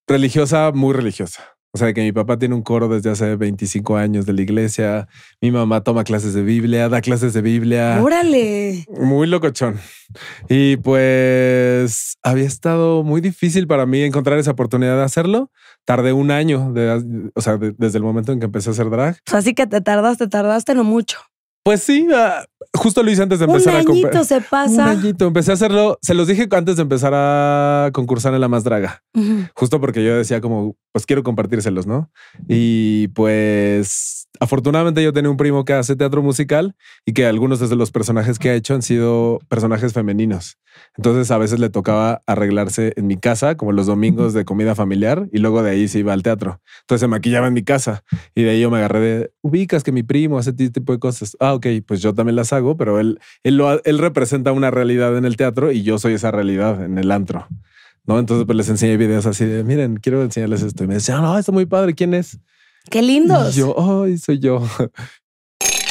Religiosa, muy religiosa. O sea, que mi papá tiene un coro desde hace 25 años de la iglesia. Mi mamá toma clases de Biblia, da clases de Biblia. Órale. Muy locochón. Y pues había estado muy difícil para mí encontrar esa oportunidad de hacerlo. Tardé un año, de, o sea, de- desde el momento en que empecé a hacer drag. Así que te tardaste, tardaste no mucho. Pues sí, ah, justo lo hice antes de Un empezar a añito competir. se Un pasa. añito. Empecé a hacerlo. Se los dije antes de empezar a concursar en la más draga, Ujú. justo porque yo decía como, pues quiero compartírselos, ¿no? Y pues afortunadamente yo tenía un primo que hace teatro musical y que algunos de los personajes que ha hecho han sido personajes femeninos. Entonces a veces le tocaba arreglarse en mi casa, como los domingos de comida familiar, y luego de ahí se iba al teatro. Entonces se maquillaba en mi casa y de ahí yo me agarré de, ubicas que mi primo hace este tipo de cosas. Ah, ok, pues yo también las hago, pero él, él, lo, él representa una realidad en el teatro y yo soy esa realidad en el antro. ¿No? Entonces pues les enseñé videos así de, miren, quiero enseñarles esto. Y me decían, no, está muy padre, ¿quién es? Qué lindos. Y yo, ay, soy yo.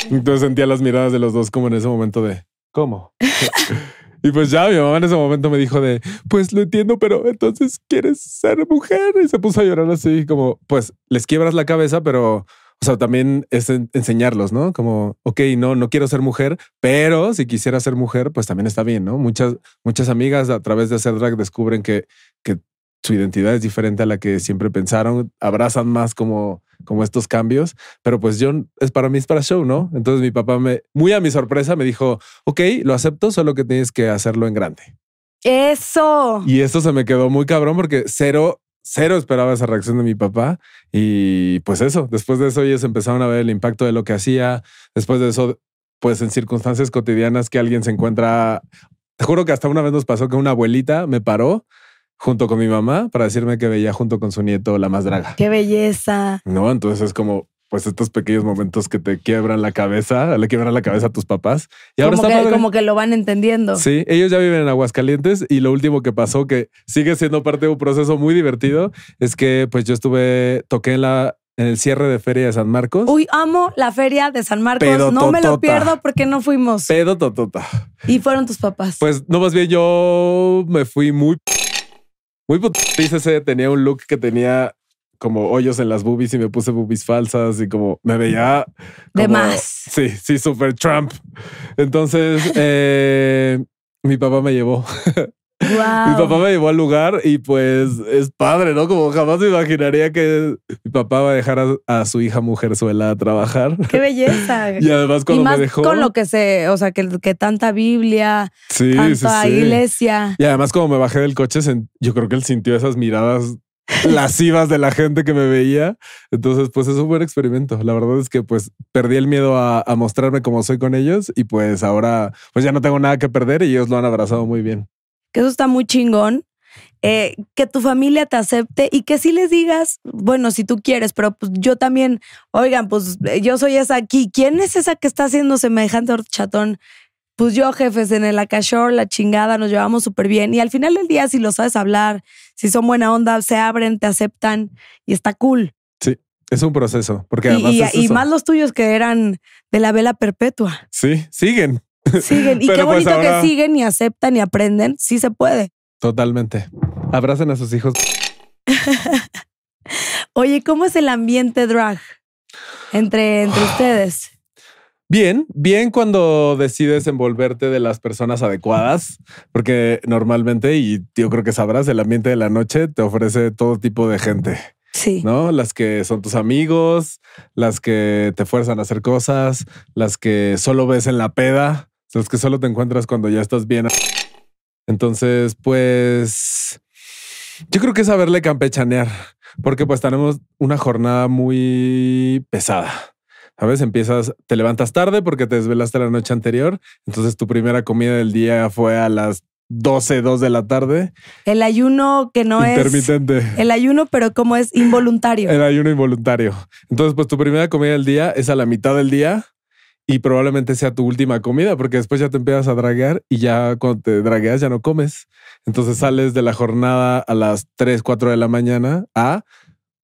Entonces sentía las miradas de los dos como en ese momento de, ¿cómo? y pues ya mi mamá en ese momento me dijo de, pues lo entiendo, pero entonces quieres ser mujer. Y se puso a llorar así como, pues les quiebras la cabeza, pero... O sea, también es en- enseñarlos, ¿no? Como, ok, no, no quiero ser mujer, pero si quisiera ser mujer, pues también está bien, ¿no? Muchas, muchas amigas a través de hacer drag descubren que, que su identidad es diferente a la que siempre pensaron, abrazan más como, como estos cambios, pero pues yo, es para mí es para show, ¿no? Entonces mi papá me, muy a mi sorpresa, me dijo, ok, lo acepto, solo que tienes que hacerlo en grande. Eso. Y esto se me quedó muy cabrón porque cero, cero esperaba esa reacción de mi papá. Y pues eso, después de eso ellos empezaron a ver el impacto de lo que hacía. Después de eso, pues en circunstancias cotidianas que alguien se encuentra, te juro que hasta una vez nos pasó que una abuelita me paró junto con mi mamá para decirme que veía junto con su nieto La Más Draga. Qué belleza. No, entonces es como pues estos pequeños momentos que te quiebran la cabeza, le quiebran la cabeza a tus papás. Y ahora como, que, como que lo van entendiendo. Sí, ellos ya viven en Aguascalientes y lo último que pasó, que sigue siendo parte de un proceso muy divertido, es que pues yo estuve, toqué en la en el cierre de Feria de San Marcos. Uy, amo la feria de San Marcos. No me lo pierdo porque no fuimos. Pedo totota. Y fueron tus papás. Pues no, más bien yo me fui muy, muy ese tenía un look que tenía como hoyos en las boobies y me puse boobies falsas y como me veía De como- más. Sí, sí, super Trump. Entonces, eh, mi papá me llevó. Wow. Mi papá me llevó al lugar y pues es padre, ¿no? Como jamás me imaginaría que mi papá va a dejar a, a su hija mujerzuela a trabajar. Qué belleza. Y además Y cuando más me dejó... con lo que se, o sea, que, que tanta Biblia, sí, tanta sí. iglesia. Y además cuando me bajé del coche, yo creo que él sintió esas miradas lascivas de la gente que me veía. Entonces, pues es un buen experimento. La verdad es que pues perdí el miedo a, mostrarme como soy con ellos y pues ahora pues ya no tengo nada que perder y ellos lo han abrazado muy bien. que eso está muy chingón. eh, que tu familia te acepte y que sí les digas, bueno, si tú quieres, pero pues yo también, oigan, pues eh, yo soy esa aquí. ¿Quién es esa que está haciendo semejante horchatón? Pues yo, jefes, en el Acashore, la chingada, nos llevamos súper bien. Y al final del día, si lo sabes hablar, si son buena onda, se abren, te aceptan y está cool. Es un proceso, porque además y- es y eso. más los tuyos que eran de la vela perpetua. Sí, siguen. Siguen. Y qué pues bonito ahora- que siguen y aceptan y aprenden. Sí se puede. Totalmente. Abracen a sus hijos. Oye, ¿cómo es el ambiente drag entre, entre ustedes? Bien, bien cuando decides envolverte de las personas adecuadas, porque normalmente, y yo creo que sabrás, el ambiente de la noche te ofrece todo tipo de gente, Sí. ¿no? Las que son tus amigos, las que te fuerzan a hacer cosas, las que solo ves en la peda, las que solo te encuentras cuando ya estás bien. Entonces, pues, yo creo que es saberle campechanear, porque pues tenemos una jornada muy pesada. ¿Sabes? Empiezas, te levantas tarde porque te desvelaste la noche anterior. Entonces tu primera comida del día fue a las 12, 2 de la tarde. El ayuno que no es. intermitente. El ayuno, pero como es involuntario. El ayuno involuntario. Entonces, pues tu primera comida del día es a la mitad del día y probablemente sea tu última comida porque después ya te empiezas a draguear y ya cuando te dragueas ya no comes. Entonces sales de la jornada a las 3, 4 de la mañana a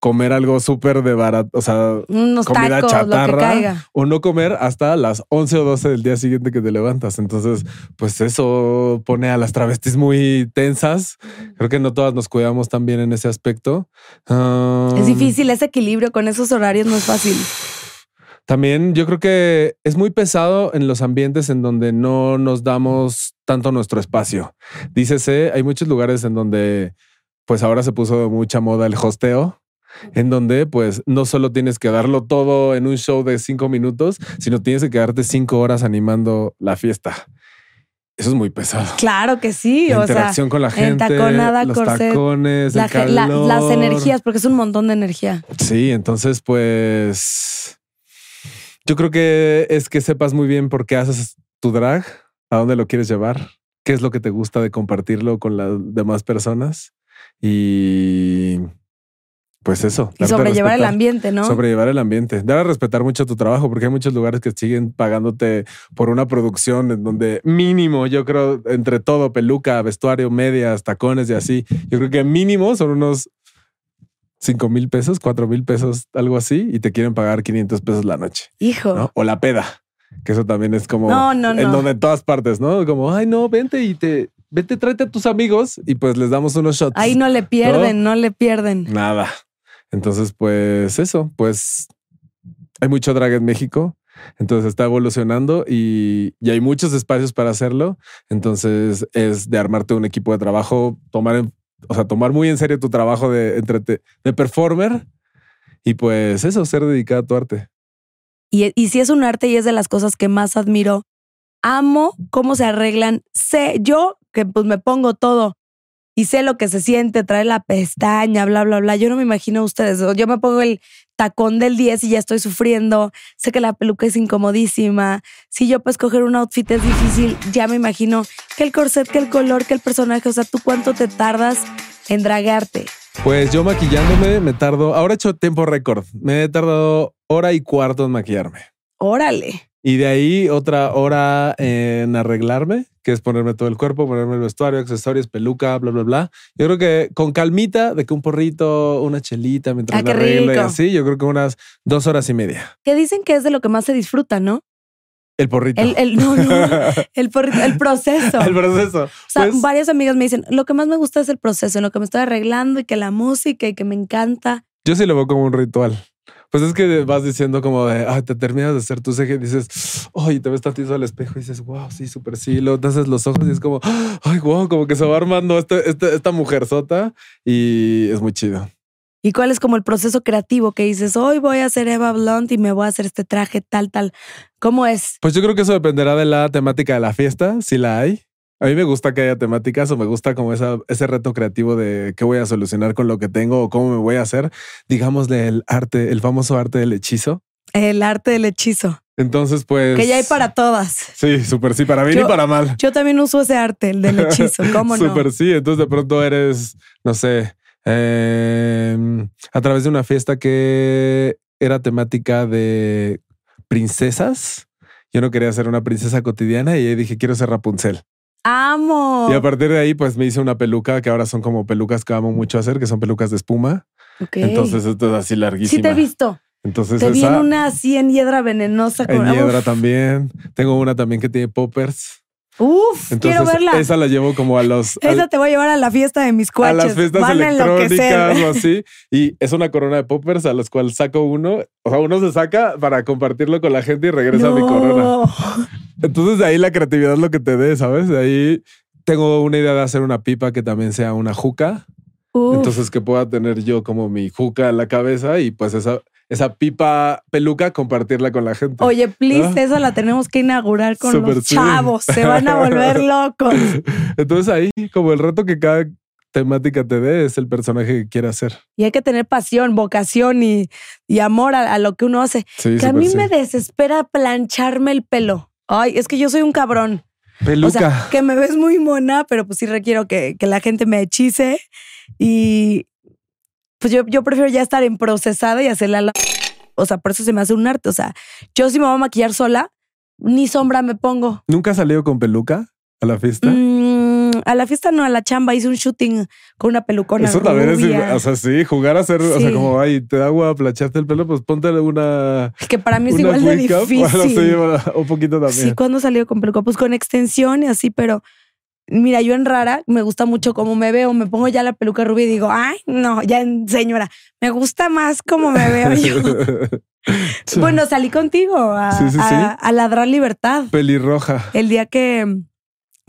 comer algo súper de barato, o sea, Unos comida tacos, chatarra o no comer hasta las 11 o 12 del día siguiente que te levantas. Entonces, pues eso pone a las travestis muy tensas. Creo que no todas nos cuidamos tan bien en ese aspecto. Um, Es difícil ese equilibrio con esos horarios, no es fácil. También yo creo que es muy pesado en los ambientes en donde no nos damos tanto nuestro espacio. Dícese, hay muchos lugares en donde pues ahora se puso de mucha moda el hosteo, en donde pues no solo tienes que darlo todo en un show de cinco minutos, sino tienes que quedarte cinco horas animando la fiesta. Eso es muy pesado. Claro que sí. La o sea, interacción con la gente, los corset, tacones, la el las energías, porque es un montón de energía. Sí, entonces pues yo creo que es que sepas muy bien por qué haces tu drag, a dónde lo quieres llevar, qué es lo que te gusta de compartirlo con las demás personas y pues eso. Y sobrellevar el ambiente, ¿no? Sobrellevar el ambiente. Dar a respetar mucho tu trabajo, porque hay muchos lugares que siguen pagándote por una producción en donde mínimo, yo creo, entre todo, peluca, vestuario, medias, tacones y así, yo creo que mínimo son unos 5 mil pesos, 4 mil pesos, algo así, y te quieren pagar 500 pesos la noche, Hijo. ¿no? O la peda, que eso también es como No, no, en donde en todas partes, ¿no? Como, ay, no, vente y te, vete, tráete a tus amigos y pues les damos unos shots. Ahí no le pierden, no, le pierden. Nada. Entonces, pues eso, pues hay mucho drag en México. Entonces está evolucionando y, y hay muchos espacios para hacerlo. Entonces es de armarte un equipo de trabajo, tomar, en- o sea, tomar muy en serio tu trabajo de, entrete- de performer y pues eso, ser dedicado a tu arte. Y, y si es un arte y es de las cosas que más admiro, amo cómo se arreglan. Sé, yo que pues me pongo todo y sé lo que se siente, traer la pestaña, bla, bla, bla. Yo no me imagino a ustedes. Yo me pongo el tacón del 10 y ya estoy sufriendo. Sé que la peluca es incomodísima. Si yo para escoger un outfit es difícil, ya me imagino que el corset, que el color, que el personaje. O sea, ¿tú cuánto te tardas en dragarte? Pues yo maquillándome me tardo, ahora he hecho tiempo récord, me he tardado hora y cuarto en maquillarme. Órale. Y de ahí otra hora en arreglarme, que es ponerme todo el cuerpo, ponerme el vestuario, accesorios, peluca, bla, bla, bla. Yo creo que con calmita, de que un porrito, una chelita mientras Ah, me arreglo y así, yo creo que unas dos horas y media. Que dicen que es de lo que más se disfruta, ¿no? El porrito. El, el, no, no, el, porrito, el proceso. el proceso. O sea, Pues, varias amigas me dicen, lo que más me gusta es el proceso, en lo que me estoy arreglando y que la música y que me encanta. yo sí lo veo como un ritual. Pues es que vas diciendo como de, ay, te terminas de hacer tu ceja y dices, ay, te ves tantito al espejo y dices, wow, sí, súper sí. Luego te haces los ojos y es como, ay, wow, como que se va armando este, este- esta mujer sota y es muy chido. ¿Y cuál es como el proceso creativo que dices, hoy voy a hacer Eva Blunt y me voy a hacer este traje tal, tal? ¿Cómo es? Pues yo creo que eso dependerá de la temática de la fiesta, si la hay. A mí me gusta que haya temáticas o me gusta como esa, ese reto creativo de qué voy a solucionar con lo que tengo o cómo me voy a hacer, digámosle el arte, el famoso arte del hechizo. El arte del hechizo, Entonces, pues... que ya hay para todas. Sí, súper sí, para bien Yo- y para mal. Yo también uso ese arte, el del hechizo, ¿cómo no? Súper sí. Entonces de pronto eres, no sé, eh, a través de una fiesta que era temática de princesas. Yo no quería ser una princesa cotidiana y dije, quiero ser Rapunzel. ¡Amo! Y a partir de ahí, pues me hice una peluca que ahora son como pelucas que amo mucho hacer, que son pelucas de espuma. Ok. Entonces esto es así larguísima. sí te he visto. Entonces Te vi esa, en una así en hiedra venenosa. en con- hiedra Uf, también. Tengo una también que tiene poppers. Uf, Entonces quiero verla. esa la llevo como a los... al- Esa te voy a llevar a la fiesta de mis a cuaches. las fiestas Van a electrónicas o así. Y es una corona de poppers a los cuales saco uno. O sea, uno se saca para compartirlo con la gente y regresa mi corona. Entonces de ahí la creatividad es lo que te dé, ¿sabes? De ahí tengo una idea de hacer una pipa que también sea una juca. Uf. Entonces que pueda tener yo como mi juca en la cabeza y pues esa, esa pipa peluca compartirla con la gente. Oye, please, ¿Ah? esa la tenemos que inaugurar con los sí. chavos. Se van a volver locos. Entonces ahí como el reto que cada temática te dé es el personaje que quiera hacer. Y hay que tener pasión, vocación y, y amor a, a lo que uno hace. Sí, que a mí sí. me desespera plancharme el pelo. Ay, es que yo soy un cabrón. Peluca. O sea, que me ves muy mona, pero pues sí requiero que, que la gente me hechice. Y pues yo, yo prefiero ya estar en procesada y hacerla la... O sea, por eso se me hace un arte. O sea, yo si me voy a maquillar sola, ni sombra me pongo. ¿Nunca has salido con peluca a la fiesta? Mm, a la fiesta no, a la chamba hice un shooting con una pelucona Eso también rubia. es, o sea, sí, jugar a hacer, o sea, como, ay, te da agua, plancharte el pelo, pues ponte una, que para mí es igual de difícil. bueno, sí, un poquito también. Sí, cuando salió con peluca, pues con extensión y así, pero mira, yo en rara me gusta mucho cómo me veo, me pongo ya la peluca rubia y digo, ay, no, ya en señora, me gusta más cómo me veo yo. bueno, salí contigo a, Sí, sí, sí. a- a ladrar libertad Pelirroja. el día que,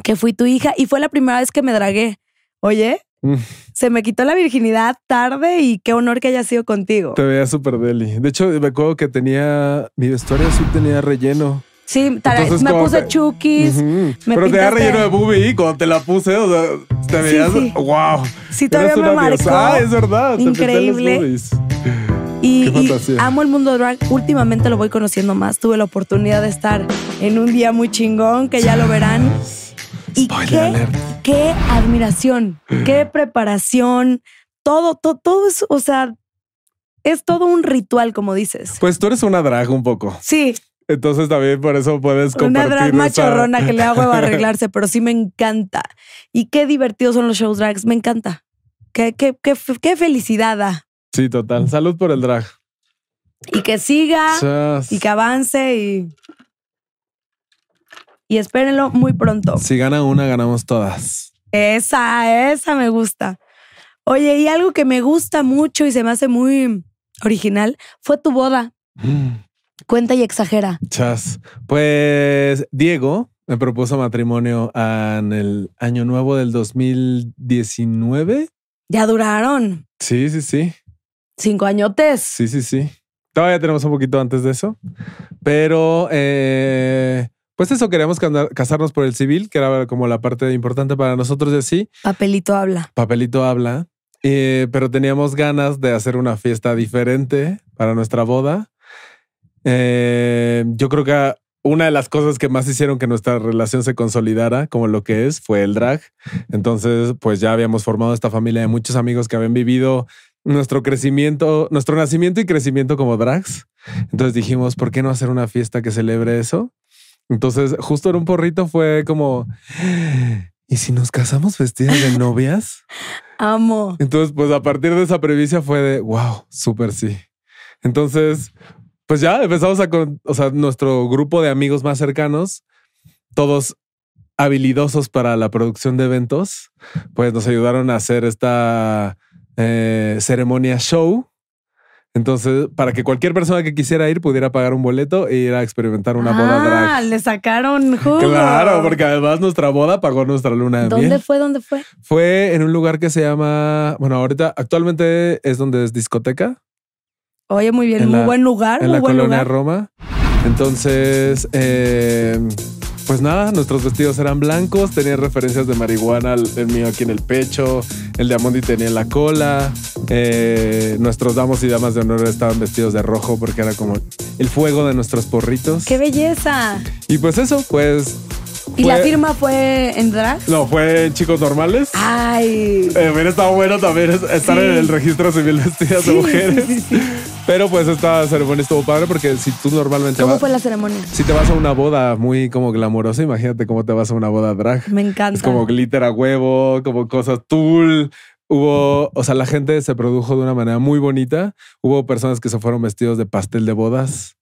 que fui tu hija y fue la primera vez que me dragué. Oye, Mm, se me quitó la virginidad tarde y qué honor que haya sido contigo. Te veía súper deli. De hecho, me acuerdo que tenía, mi vestuario sí tenía relleno. Sí, Entonces, me puse que- chukis. Ujú. me Pero tenía pintaste- relleno de boobie y cuando te la puse, o sea, te veías, sí. wow. Sí, todavía me marcó. Ah, es verdad. te Increíble. Y, amo el mundo drag. Últimamente lo voy conociendo más. Tuve la oportunidad de estar en un día muy chingón, que ya lo verán. Y qué, qué admiración, qué preparación, todo, todo, todo eso, o sea, es todo un ritual, como dices. Pues tú eres una drag un poco. Sí, Entonces también por eso puedes una compartir drag esa- machorrona que le hago arreglarse, pero sí me encanta. Y qué divertidos son los shows drags, me encanta. Qué, qué, qué, qué felicidad da. Sí, total. Salud por el drag. Y que siga. Y que avance y. Y espérenlo muy pronto. Si gana una, ganamos todas. Esa, esa me gusta. Oye, y algo que me gusta mucho y se me hace muy original fue tu boda. Mm, Cuenta y exagera. Chas. Pues Diego me propuso matrimonio en el año nuevo del 2019. Ya duraron Sí, sí, sí. cinco añotes. Sí, sí, sí. Todavía tenemos un poquito antes de eso. Pero, eh, pues eso, queríamos casarnos por el civil, que era como la parte importante para nosotros y así. Papelito habla. Papelito habla. Eh, pero teníamos ganas de hacer una fiesta diferente para nuestra boda. Eh, yo creo que una de las cosas que más hicieron que nuestra relación se consolidara como lo que es fue el drag. Entonces, pues ya habíamos formado esta familia de muchos amigos que habían vivido nuestro crecimiento, nuestro nacimiento y crecimiento como drags. Entonces dijimos, ¿por qué no hacer una fiesta que celebre eso? Entonces, justo en un porrito fue como, ¿y si nos casamos vestidas de novias? Amo. Entonces, pues a partir de esa previsia fue de, wow, súper sí. Entonces, pues ya empezamos a, con, o sea, nuestro grupo de amigos más cercanos, todos habilidosos para la producción de eventos, pues nos ayudaron a hacer esta eh, ceremonia show. Entonces, para que cualquier persona que quisiera ir pudiera pagar un boleto e ir a experimentar una boda Ah, drag. le sacaron jugo. Claro, porque además nuestra boda pagó nuestra luna de ¿Dónde miel. fue? ¿Dónde fue? Fue en un lugar que se llama, bueno, ahorita actualmente es donde es discoteca, Oye, muy bien, En muy la- buen lugar, en muy la buen colonia lugar. Roma. Entonces, eh, pues nada, nuestros vestidos eran blancos, tenían referencias de marihuana, el mío aquí en el pecho, el de tenía en la cola, eh, nuestros damos y damas de honor estaban vestidos de rojo porque era como el fuego de nuestros porritos. ¡Qué belleza! Y pues eso, pues... ¿Y la firma fue en drag? No, fue en chicos normales. Ay. Eh, hubiera estado bueno también es- estar Sí. en el registro civil vestidas Sí, de mujeres. sí. Pero pues esta ceremonia estuvo padre porque si tú normalmente ¿Cómo vas- fue la ceremonia? si te vas a una boda muy como glamorosa, imagínate cómo te vas a una boda drag. Me encanta. Es como glitter a huevo, como cosas tul. Hubo, o sea, la gente se produjo de una manera muy bonita. Hubo personas que se fueron vestidos de pastel de bodas.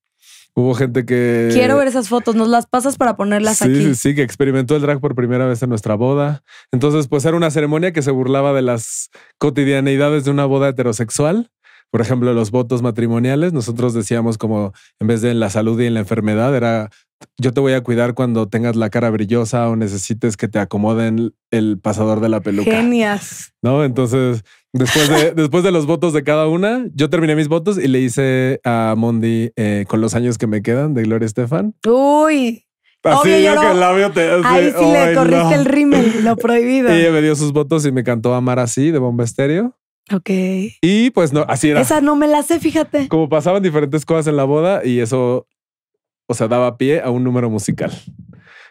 Hubo gente que. Quiero ver esas fotos. Nos las pasas para ponerlas sí, aquí. Sí, sí, que experimentó el drag por primera vez en nuestra boda. Entonces, pues era una ceremonia que se burlaba de las cotidianeidades de una boda heterosexual. Por ejemplo, los votos matrimoniales. Nosotros decíamos como en vez de en la salud y en la enfermedad, era yo te voy a cuidar cuando tengas la cara brillosa o necesites que te acomoden el pasador de la peluca. Genias. ¿No? Entonces, después de, después de los votos de cada una, yo terminé mis votos y le hice a Mondi eh, con los años que me quedan de Gloria Estefan. Uy. Así Obvio, yo que lo- el labio te. Ahí sí le corriste no. el rímel, lo prohibido. Ella me dio sus votos y me cantó Amar así de Bomba Estéreo. Ok. Y pues no, así era. Esa no me la sé, fíjate. Como pasaban diferentes cosas en la boda y eso, o sea, daba pie a un número musical.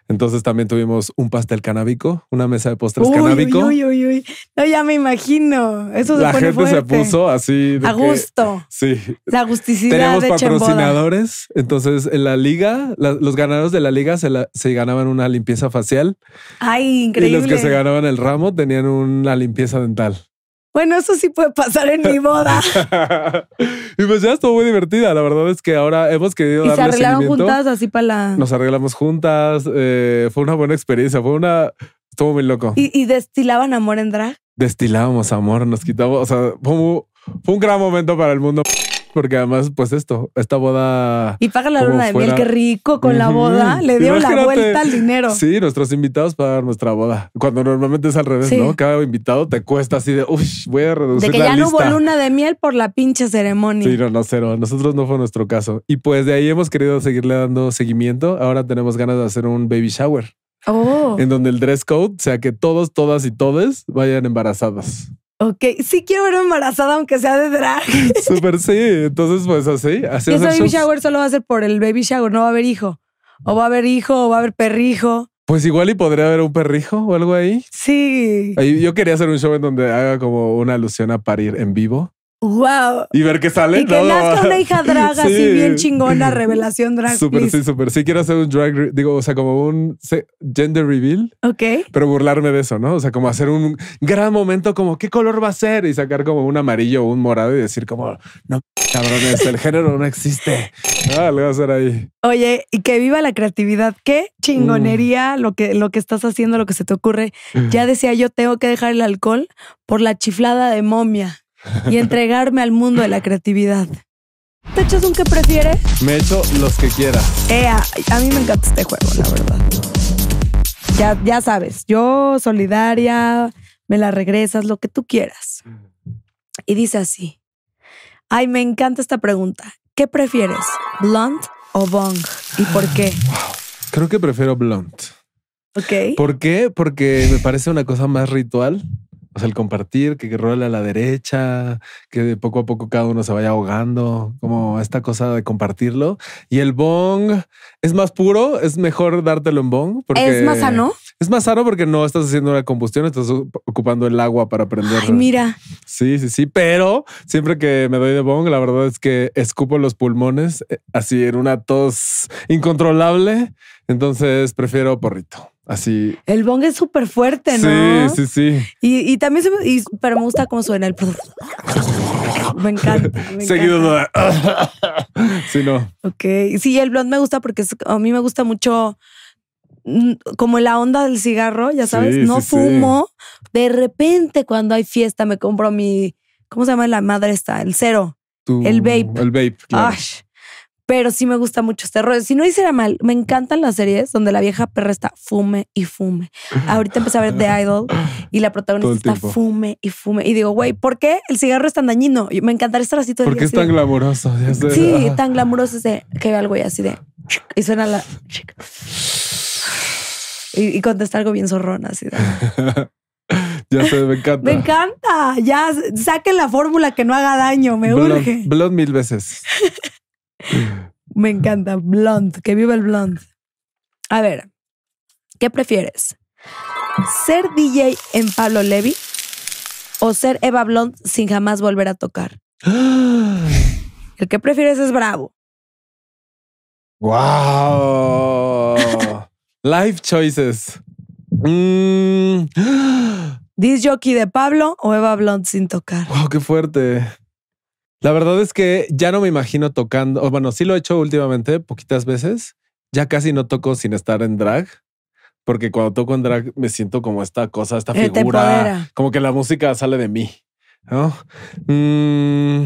Entonces también tuvimos un pastel canábico, una mesa de postres Uy, canábico. uy, uy, uy, uy. No, ya me imagino. Eso se la pone gente se puso así. de a que- gusto. sí. La agusticidad Teníamos de Chemboda. patrocinadores. Entonces, en la liga, la- los ganadores de la liga se, la- se ganaban una limpieza facial Ay, increíble. y los que se ganaban el ramo tenían una limpieza dental. Bueno, eso sí puede pasar en mi boda. y pues ya estuvo muy divertida. La verdad es que ahora hemos querido y se arreglaron juntas así para la. Nos arreglamos juntas. eh, fue una buena experiencia. Fue una. Estuvo muy loco. ¿Y, y destilaban amor en drag. Destilábamos amor, nos quitamos. O sea, fue, un- fue un gran momento para el mundo. Porque además, pues esto, esta boda. Y paga la luna de miel, qué rico con la boda. Le dio la vuelta al dinero. Sí, nuestros invitados pagan nuestra boda. Cuando normalmente es al revés, Sí. ¿no? Cada invitado te cuesta así de, uy, voy a reducir De que la ya no hubo luna de miel por la pinche ceremonia. Sí, no, no, cero. Nosotros no fue nuestro caso. Y pues de ahí hemos querido seguirle dando seguimiento. Ahora tenemos ganas de hacer un baby shower Oh, en donde el dress code sea que todos, todas y todes vayan embarazadas. Ok. Sí quiero ver embarazada aunque sea de drag. Súper sí. Entonces, pues así, así Y ese baby shows. shower solo va a ser por el baby shower, no va a haber hijo. O va a haber hijo, o va a haber perrijo. Pues igual y podría haber un perrijo o algo ahí. Sí. Yo quería hacer un show en donde haga como una alusión a parir en vivo Wow. y ver qué sale. Y que ¿no? nazca una hija drag así Sí. bien chingona, revelación drag. Súper, sí, súper. Sí, quiero hacer un drag, digo, o sea, como un gender reveal, Ok. pero burlarme de eso, ¿no? O sea, como hacer un gran momento, como qué color va a ser y sacar como un amarillo o un morado y decir, como, no, cabrones, el género no existe. Ah, le voy a hacer ahí. Oye, y que viva la creatividad. Qué Mm. chingonería lo, que, lo que estás haciendo, lo que se te ocurre. Ya decía yo, tengo que dejar el alcohol por la chiflada de momia y entregarme al mundo de la creatividad. ¿Te echas un que prefieres? Me echo los que quiera. Eh, a, a mí me encanta este juego, la verdad. Ya, ya sabes, yo solidaria, me la regresas, lo que tú quieras. Y dice así. Ay, me encanta esta pregunta. ¿Qué prefieres? ¿Blunt o bong? ¿Y por qué? Creo que prefiero blunt. Ok. ¿Por qué? Porque me parece una cosa más ritual O sea, el compartir, que, que role a la derecha, que de poco a poco cada uno se vaya ahogando, como esta cosa de compartirlo. Y el bong es más puro, es mejor dártelo en bong. Porque ¿Es más sano? Es más sano porque no estás haciendo una combustión, estás ocupando el agua para prender. Ay, mira. Sí, sí, sí. Pero siempre que me doy de bong, la verdad es que escupo los pulmones eh, así en una tos incontrolable. Entonces prefiero porrito. Así. El bong es súper fuerte, ¿no? Sí, sí, sí. Y, y también se me, y- pero me gusta cómo suena el. Me encanta. me Seguido encanta. de... sí, no. Ok. Sí, el blond me gusta porque es- a mí me gusta mucho mm, como la onda del cigarro, ya sabes. Sí, no sí, sí. fumo. De repente, cuando hay fiesta, me compro mi. ¿Cómo se llama la madre esta? El cero. Tu- El vape. El vape, claro. Pero sí me gusta mucho este rollo. Si no hiciera mal, me encantan las series donde la vieja perra está fume y fume. Ahorita empecé a ver The Idol y la protagonista está tiempo. fume y fume. Y digo, güey, ¿por qué el cigarro es tan dañino? Me encantaría estar así todo el ¿Por qué día. es tan de- glamuroso? Sí, Ah. tan glamuroso ese que ve al güey así de. Y suena la. Y, y contesta algo bien zorrón, así de. ya sé, me encanta. Me encanta. Ya saquen la fórmula que no haga daño. Me urge. blonde mil veces. Me encanta. Blonde. Que viva el blonde. A ver, ¿qué prefieres? ¿Ser DJ en Pablo Levy o ser Eva Blonde sin jamás volver a tocar? El que prefieres es bravo. wow. Life choices. Mm. ¿Disc jockey de Pablo o Eva Blonde sin tocar? Wow, qué fuerte. La verdad es que ya no me imagino tocando. o bueno, sí lo he hecho últimamente, poquitas veces. Ya casi no toco sin estar en drag, porque cuando toco en drag me siento como esta cosa, esta Eh, figura, como que la música sale de mí. ¿no? Mm,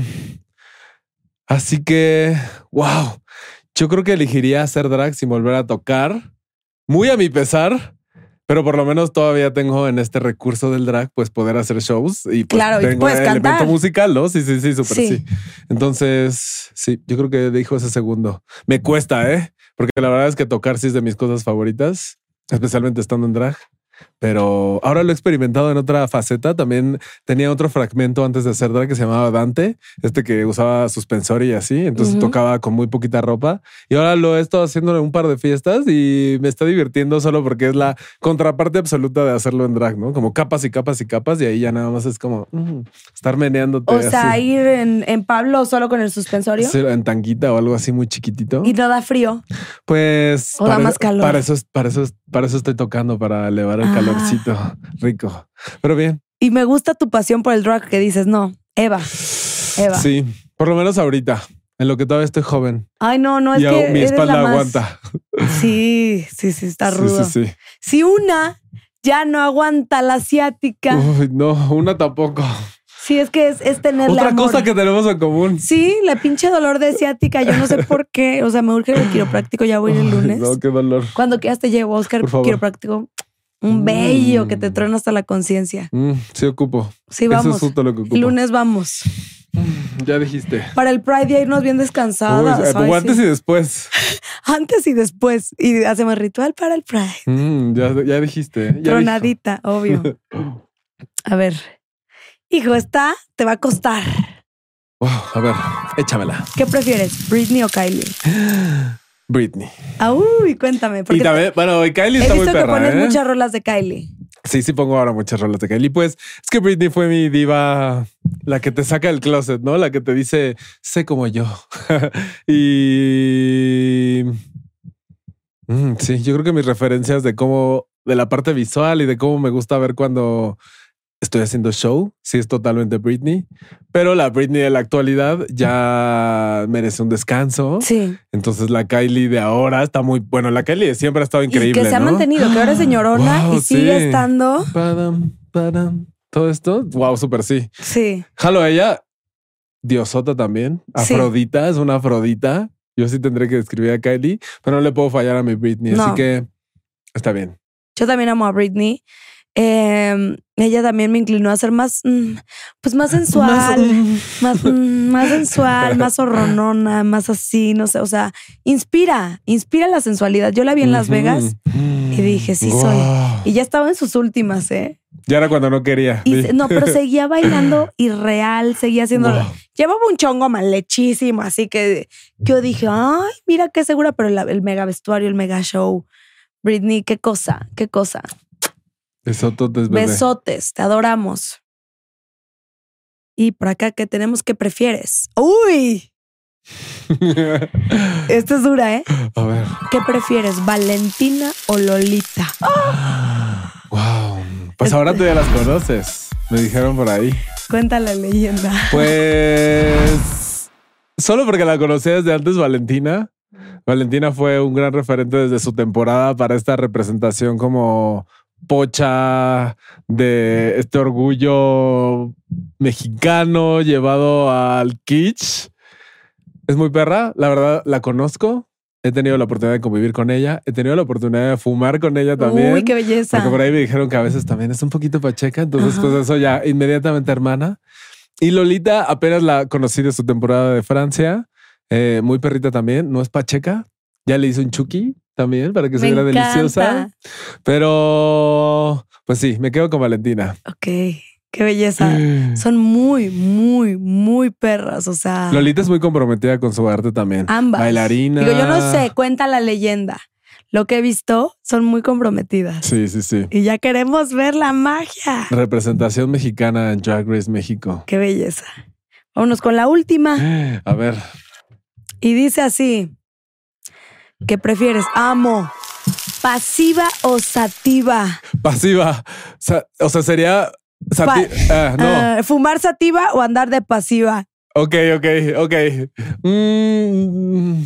así que, wow, yo creo que elegiría hacer drag sin volver a tocar, muy a mi pesar. Pero por lo menos todavía tengo en este recurso del drag, pues poder hacer shows y pues, Claro, y tengo puedes el cantar. elemento musical, ¿no? Sí, sí, sí, súper Sí. sí. Entonces, sí, yo creo que dijo ese segundo. Me cuesta, ¿eh? Porque la verdad es que tocar sí es de mis cosas favoritas, especialmente estando en drag. Pero ahora lo he experimentado en otra faceta. También tenía otro fragmento antes de hacer drag que se llamaba Dante, este que usaba suspensor y así. Entonces Ujú. tocaba con muy poquita ropa. Y ahora lo he estado haciendo en un par de fiestas y me está divirtiendo solo porque es la contraparte absoluta de hacerlo en drag, ¿no? Como capas y capas y capas. Y ahí ya nada más es como mm, estar meneándote. O sea, así. ir en, en Pablo solo con el suspensorio Sí, en tanguita o algo así muy chiquitito. y no da frío. Pues O da más calor. Para eso, es- para eso, es- para eso estoy tocando, para elevar el Ah. calorcito rico. Pero bien, Y me gusta tu pasión por el drag que dices, no, Eva, Eva. sí, por lo menos ahorita, en lo que todavía estoy joven Ay, no, no, es y que mi espalda más- aguanta. Sí, sí, sí, está Sí, rudo. sí, sí. Si una ya no aguanta la asiática, Uy, no, una tampoco. sí es que es, es tenerle Otra cosa que tenemos en común. Sí, la pinche dolor de asiática, yo no sé por qué. O sea, me urge el quiropráctico, ya voy el lunes. No, qué dolor. Cuando quieras te llevo, Oscar, quiropráctico. Un bello Mm. que te truena hasta la conciencia. Mm, sí ocupo. Sí, Eso vamos. es justo lo que ocupo. El lunes vamos. Ya dijiste. Para el Pride ya irnos bien descansadas. Uy, Ay, antes sí. y después. Antes y después. Y hacemos ritual para el Pride. Mm, ya, ya dijiste. Ya dijo. Tronadita, obvio. A ver. Hijo, esta te va a costar. Wow, a ver, échamela. ¿Qué prefieres, Britney o Kylie? Britney. Ah, uy, cuéntame. Porque Y también, bueno, Kylie he está visto muy que perra, pones ¿eh? muchas rolas de Kylie. Sí, sí pongo ahora muchas rolas de Kylie. Pues es que Britney fue mi diva, la que te saca del closet, ¿no? La que te dice, sé como yo. y... Mm, sí, yo creo que mis referencias de cómo, de la parte visual y de cómo me gusta ver cuando estoy haciendo show, sí es totalmente Britney. Pero la Britney de la actualidad ya merece un descanso. Sí. Entonces la Kylie de ahora está muy, bueno, la Kylie de siempre ha estado increíble. y que se ha mantenido, que ahora es señorona Wow, y sigue sí. estando. Padam, padam. Todo esto, wow, súper sí. Sí. Jalo ella, Diosota también. Sí. Afrodita, es una Afrodita. Yo sí tendré que describir a Kylie, pero no le puedo fallar a mi Britney, así que está bien. Yo también amo a Britney. Eh, ella también me inclinó a ser más, mm, pues más sensual, más, mm, más sensual, más horronona, más así, no sé, o sea, inspira, inspira la sensualidad. Yo la vi en Las. Vegas y dije, sí soy. Y ya estaba en sus últimas, ¿eh? Ya era cuando no quería. Y no, pero seguía bailando irreal, seguía haciendo. Wow. Llevaba un chongo mal lechísimo, así que yo dije, ay, mira qué segura, pero el mega vestuario, el mega show. Britney, qué cosa, qué cosa. Besototes, bebé. Besotes, te adoramos. Y por acá, ¿qué tenemos? ¿Qué prefieres? Uy, esta es dura, ¿eh? A ver. ¿Qué prefieres, Valentina o Lolita? Wow. Pues ahora tú ya las conoces. Me dijeron por ahí. Cuenta la leyenda. Pues solo porque la conocía desde antes, Valentina. Valentina fue un gran referente desde su temporada para esta representación como pocha de este orgullo mexicano llevado al kitsch. Es muy perra, la verdad la conozco. He tenido la oportunidad de convivir con ella. He tenido la oportunidad de fumar con ella también. Uy, qué belleza. Porque por ahí me dijeron que a veces también es un poquito pacheca, entonces Ajá. pues eso ya inmediatamente hermana. Y Lolita apenas la conocí de su temporada de Francia, eh, muy perrita también, no es pacheca, ya le hice un chuki también para que se viera deliciosa, pero pues sí, me quedo con Valentina. Ok, qué belleza. Son muy, muy, muy perras. O sea, Lolita es muy comprometida con su arte también. ambas. Bailarina. Digo, yo no sé, cuenta la leyenda. Lo que he visto son muy comprometidas. Sí, sí, sí. Y ya queremos ver la magia. Representación mexicana en Drag Race México. Qué belleza. Vámonos con la última. A ver, Y dice así: ¿Qué prefieres? Amo. ¿Pasiva o sativa? pasiva. Sa- o sea, sería... sati- ah, no. Ah, ¿Fumar sativa o andar de pasiva? Ok, ok, ok. Mm,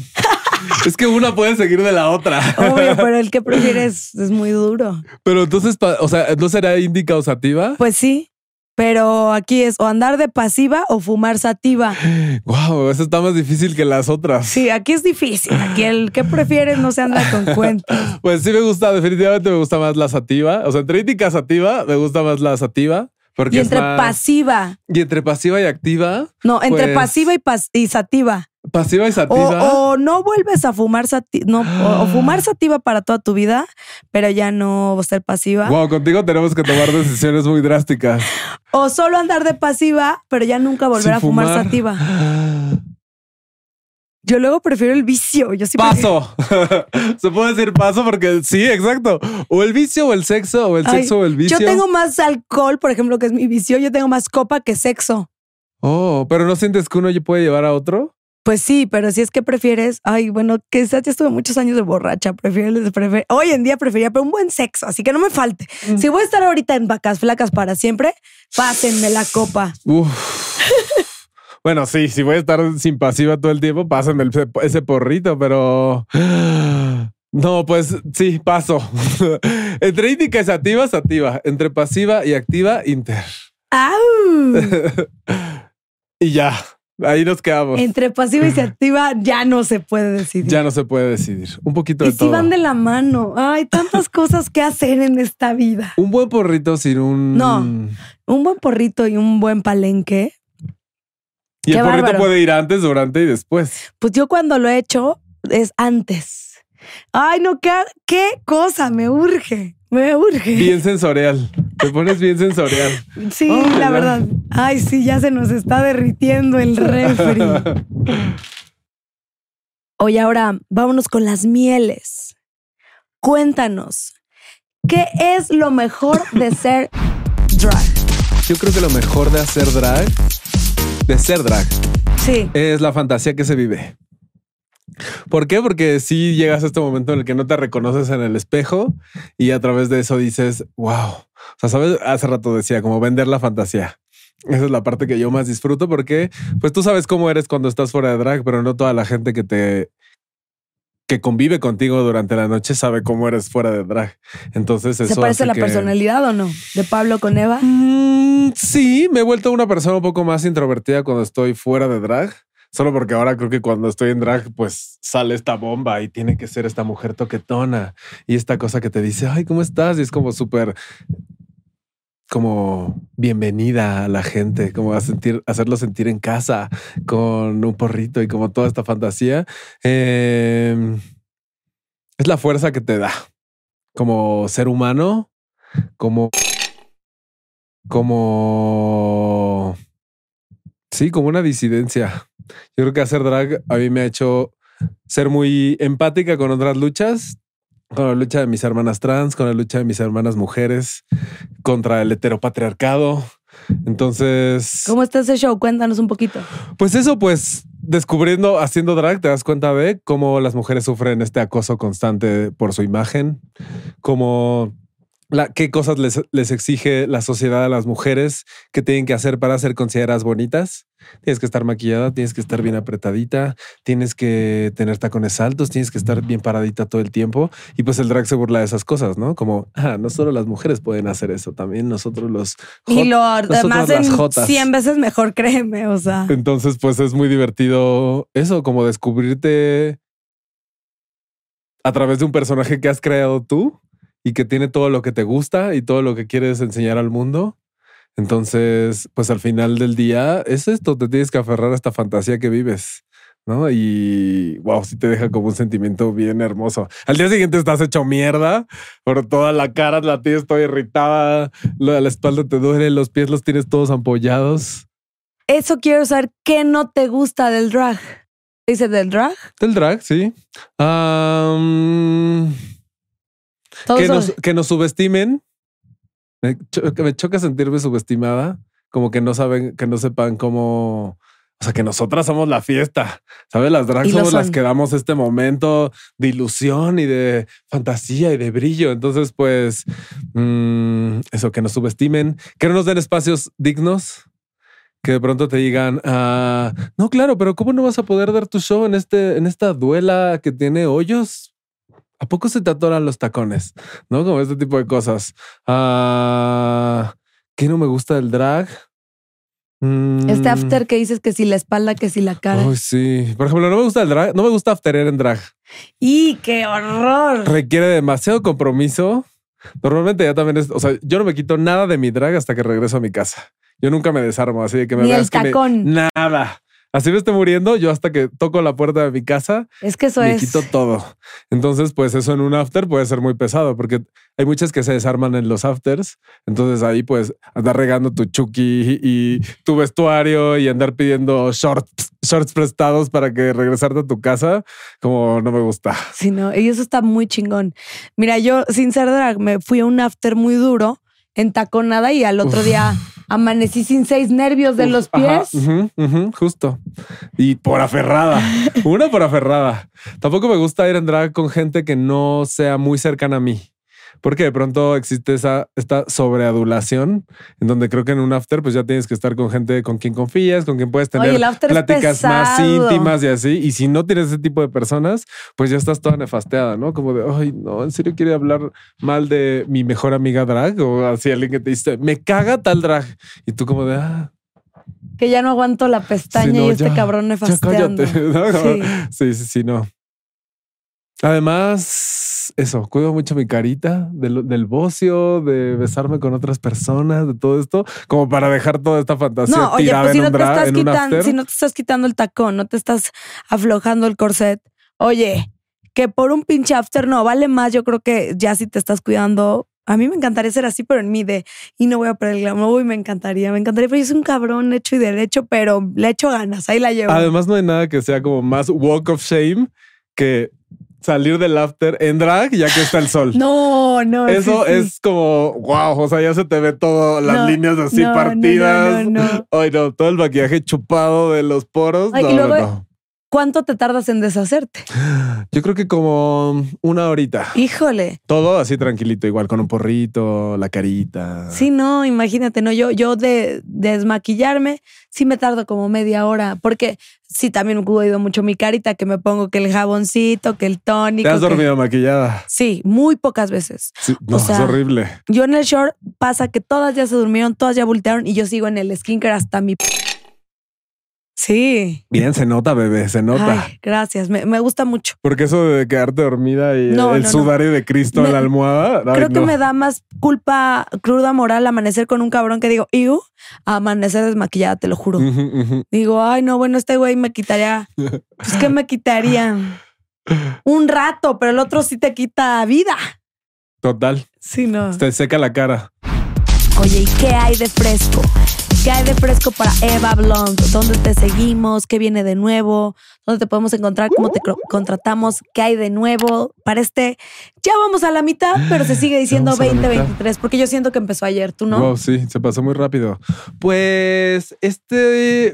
es que una puede seguir de la otra. Obvio, pero el que prefieres es muy duro. Pero entonces, pa- o sea, ¿no será índica o sativa? Pues sí, pero aquí es o andar de pasiva o fumar sativa. Wow, eso está más difícil que las otras. Sí, aquí es difícil. Aquí el que prefieres no se anda con cuentos. Pues sí me gusta, definitivamente me gusta más la sativa. O sea, entre índica sativa, me gusta más la sativa. Porque Y entre más- pasiva. Y entre pasiva y activa. No, entre Pues- pasiva y, pas- y sativa. Pasiva y sativa. o no vuelves a fumar sativa, no, o, o fumar sativa para toda tu vida, pero ya no ser pasiva. Wow, contigo tenemos que tomar decisiones muy drásticas. O solo andar de pasiva, pero ya nunca volver Sin a fumar, fumar. sativa. Yo luego prefiero el vicio. Yo sí Paso. Se puede decir paso porque sí, exacto. O el vicio o el sexo, o el Ay, sexo o el vicio. Yo tengo más alcohol, por ejemplo, que es mi vicio. Yo tengo más copa que sexo. Oh, pero no sientes que uno ya puede llevar a otro. Pues sí, pero si es que prefieres, ay, bueno, quizás ya estuve muchos años de borracha, prefiero, prefiero- hoy en día preferiría, pero un buen sexo, así que no me falte. Mm. Si voy a estar ahorita en vacas flacas para siempre, pásenme la copa. Uf. bueno, sí, si voy a estar sin pasiva todo el tiempo, pásenme el- ese porrito, pero. No, pues sí, paso. Entre índica y sativa, sativa. Entre pasiva y activa, inter. ¡Au! Y ya, ahí nos quedamos. Entre pasiva y activa ya no se puede decidir. Ya no se puede decidir. Un poquito y de si todo. van de la mano. Hay tantas cosas que hacer en esta vida. Un buen porrito sin un. No. Un buen porrito y un buen palenque. Y el porrito bárbaro. puede ir antes, durante y después. Pues yo cuando lo he hecho es antes. Ay, no, qué, qué cosa, me urge, me urge. Bien sensorial. Te pones bien sensorial. Sí, Oh, la ya. verdad. Ay, sí, ya se nos está derritiendo el refri. Oye, ahora vámonos con las mieles. Cuéntanos, ¿qué es lo mejor de ser drag? Yo creo que lo mejor de hacer drag, de ser drag, Sí, es la fantasía que se vive. ¿Por qué? Porque si llegas a este momento en el que no te reconoces en el espejo y a través de eso dices, wow. O sea, sabes, hace rato decía como vender la fantasía. Esa es la parte que yo más disfruto porque pues tú sabes cómo eres cuando estás fuera de drag, pero no toda la gente que te que convive contigo durante la noche sabe cómo eres fuera de drag. Entonces eso ¿se parece hace la que- personalidad o no? De Pablo con Eva. Mm, sí, me he vuelto una persona un poco más introvertida cuando estoy fuera de drag. Solo porque ahora creo que cuando estoy en drag, pues sale esta bomba y tiene que ser esta mujer toquetona y esta cosa que te dice, ay, ¿cómo estás? Y es como súper, como bienvenida a la gente, como a sentir, hacerlo sentir en casa con un porrito y como toda esta fantasía. Eh, es la fuerza que te da como ser humano, como como... Sí, como una disidencia. Yo creo que hacer drag a mí me ha hecho ser muy empática con otras luchas, con la lucha de mis hermanas trans, con la lucha de mis hermanas mujeres, contra el heteropatriarcado. Entonces, ¿Cómo está ese show? Cuéntanos un poquito. pues eso, pues descubriendo, haciendo drag, te das cuenta de cómo las mujeres sufren este acoso constante por su imagen, cómo la, qué cosas les, les exige la sociedad a las mujeres que tienen que hacer para ser consideradas bonitas. Tienes que estar maquillada, tienes que estar bien apretadita, tienes que tener tacones altos, tienes que estar bien paradita todo el tiempo. Y pues el drag se burla de esas cosas, ¿no? Como, ah, no solo las mujeres pueden hacer eso, también nosotros los... Y hot- lo nosotros demás las en jotas. 100 veces mejor, créeme. O sea, Entonces, pues es muy divertido eso, como descubrirte a través de un personaje que has creado tú y que tiene todo lo que te gusta y todo lo que quieres enseñar al mundo. Entonces, pues al final del día es esto, te tienes que aferrar a esta fantasía que vives, ¿no? Y wow, sí te deja como un sentimiento bien hermoso. Al día siguiente estás hecho mierda, por toda la cara la tienes toda irritada, la la espalda te duele, los pies los tienes todos ampollados. eso quiero saber qué no te gusta del drag. Dice del drag. Del drag, sí. Am, Que, nos, que nos subestimen. Me, cho- que me choca sentirme subestimada, como que no saben, que no sepan cómo. O sea, que nosotras somos la fiesta, ¿sabes? Las drag Y lo somos las que damos este momento de ilusión y de fantasía y de brillo. Entonces, pues, mm, eso, que nos subestimen, que no nos den espacios dignos, que de pronto te digan, ah, no, claro, pero ¿cómo no vas a poder dar tu show en, este, en esta duela que tiene hoyos? ¿A poco se te atoran los tacones? ¿No? Como este tipo de cosas. Ah, ¿Qué no me gusta del drag? Mm, Este after que dices que si la espalda, que si la cara. Uy, sí. Por ejemplo, no me gusta el drag, no me gusta afterear en drag. ¡Y qué horror! Requiere demasiado compromiso. Normalmente ya también es, o sea, yo no me quito nada de mi drag hasta que regreso a mi casa. Yo nunca me desarmo, así de que me Ni el que me- tacón. nada. Así me esté muriendo, yo hasta que toco la puerta de mi casa Es que eso me es. quito todo. Entonces, pues eso en un after puede ser muy pesado porque hay muchas que se desarman en los afters. Entonces ahí pues andar regando tu chucky y tu vestuario y andar pidiendo shorts, shorts prestados para que regresarte a tu casa, como no me gusta. Sí, no, y eso está muy chingón. Mira, yo sin ser drag me fui a un after muy duro, en taconada y al otro Uf. día amanecí sin seis nervios de los Ajá, pies. justo. Y por aferrada. Una por aferrada. Tampoco me gusta ir en drag con gente que no sea muy cercana a mí. Porque de pronto existe esa, esta sobreadulación en donde creo que en un after pues ya tienes que estar con gente con quien confías, con quien puedes tener Oye, pláticas más íntimas y así. Y si no tienes ese tipo de personas, pues ya estás toda nefasteada, ¿no? Como de, ay, no, ¿en serio quiere hablar mal de mi mejor amiga drag? O así alguien que te dice, me caga tal drag. Y tú como de, ah, Que ya no aguanto la pestaña Sí, no, y este ya, cabrón ya nefasteando. cállate. ¿no? Sí. Sí, sí, sí, no. Además, eso, cuido mucho mi carita del, del bocio, de besarme con otras personas, de todo esto, como para dejar toda esta fantasía No, oye, tirada pues si en no, un te dra- estás quitando, si no te estás quitando el tacón, no te estás aflojando el corset, oye, que por un pinche after no, vale más, yo creo que ya si te estás cuidando. A mí me encantaría ser así, pero en mí de, y no voy a perder el glamour, uy, me encantaría, me encantaría, pero yo soy un cabrón hecho y derecho, pero le echo ganas, ahí la llevo. Además, no hay nada que sea como más walk of shame que salir del after en drag ya que está el sol. no, no. Eso sí, sí. es como wow, o sea, ya se te ve todo las No, líneas así no, no, partidas. no, no, no. Ay, no, todo el maquillaje chupado de los poros. Ay, no, y no, luego- no. ¿Cuánto te tardas en deshacerte? Yo creo que como una horita. Híjole. Todo así tranquilito, igual con un porrito, la carita. Sí, no, imagínate, no, yo, yo de, de desmaquillarme, sí me tardo como media hora, porque sí también cuido mucho mi carita, que me pongo que el jaboncito, que el tónico. ¿Te has que- dormido maquillada? Sí, muy pocas veces. Sí, no, sea- es horrible. Yo en el short pasa que todas ya se durmieron, todas ya voltearon y yo sigo en el skincare hasta mi... Sí. Bien, se nota, bebé, se nota. Ay, gracias, me, me gusta mucho. Porque eso de quedarte dormida y No, el no, no. sudario de Cristo Me- en la almohada. ay, Creo que me da más culpa cruda moral amanecer con un cabrón que digo, iu, amanecer desmaquillada, te lo juro. Digo, ay, no, bueno, este güey me quitaría. Pues, ¿qué me quitaría? Un rato, pero el otro sí te quita vida. Total. Sí, no. Te seca la cara. Oye, ¿y qué hay de fresco? ¿Qué hay de fresco para Eva Blonde? ¿Dónde te seguimos? ¿Qué viene de nuevo? ¿Dónde te podemos encontrar? ¿Cómo te contratamos? ¿Qué hay de nuevo para este? Ya vamos a la mitad, pero se sigue diciendo vamos a la mitad. 2023, porque yo siento que empezó ayer, ¿tú no? Wow, sí, se pasó muy rápido. Pues esta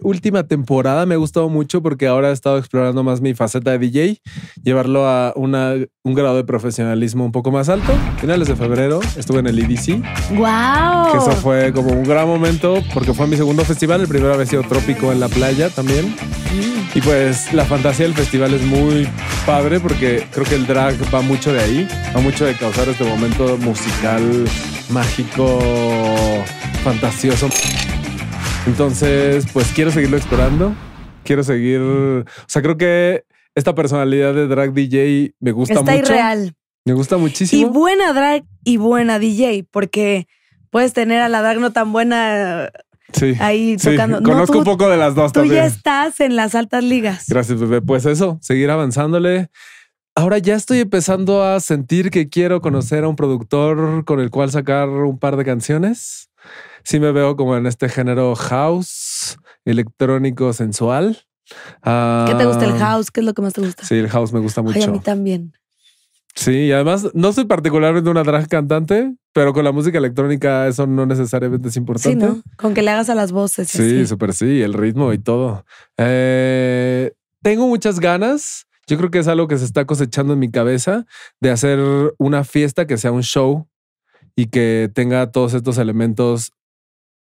última temporada me ha gustado mucho porque ahora he estado explorando más mi faceta de DJ, llevarlo a una, un grado de profesionalismo un poco más alto. Finales de febrero estuve en el EDC, ¡Wow! que eso fue como un gran momento porque fue mi segundo festival. El primero había sido Trópico en la playa también. Y pues la fantasía del festival es muy padre porque creo que el drag va mucho de ahí, va mucho de causar este momento musical, mágico, fantasioso. Entonces, pues quiero seguirlo explorando, quiero seguir, o sea, creo que esta personalidad de drag DJ me gusta Está mucho. irreal. Me gusta Y muchísimo. buena drag y buena DJ, porque puedes tener a la drag no tan buena sí, ahí sí, tocando. No, Conozco tú- un poco de las dos Tú también. ya estás en las altas ligas. Gracias, bebé. Pues eso, seguir avanzándole. Ahora ya estoy empezando a sentir que quiero conocer a un productor con el cual sacar un par de canciones. Sí me veo como en este género house, electrónico, sensual. Ah, ¿Qué te gusta el house? ¿Qué es lo que más te gusta? Sí, el house me gusta Ay, a mucho. mí también. Sí, y además no soy particularmente una drag cantante, pero con la música electrónica eso no necesariamente es Sí, importante. ¿no? Con que le hagas a las voces. Sí, súper sí, el ritmo y todo. Eh, tengo muchas ganas. Yo creo que es algo que se está cosechando en mi cabeza de hacer una fiesta que sea un show y que tenga todos estos elementos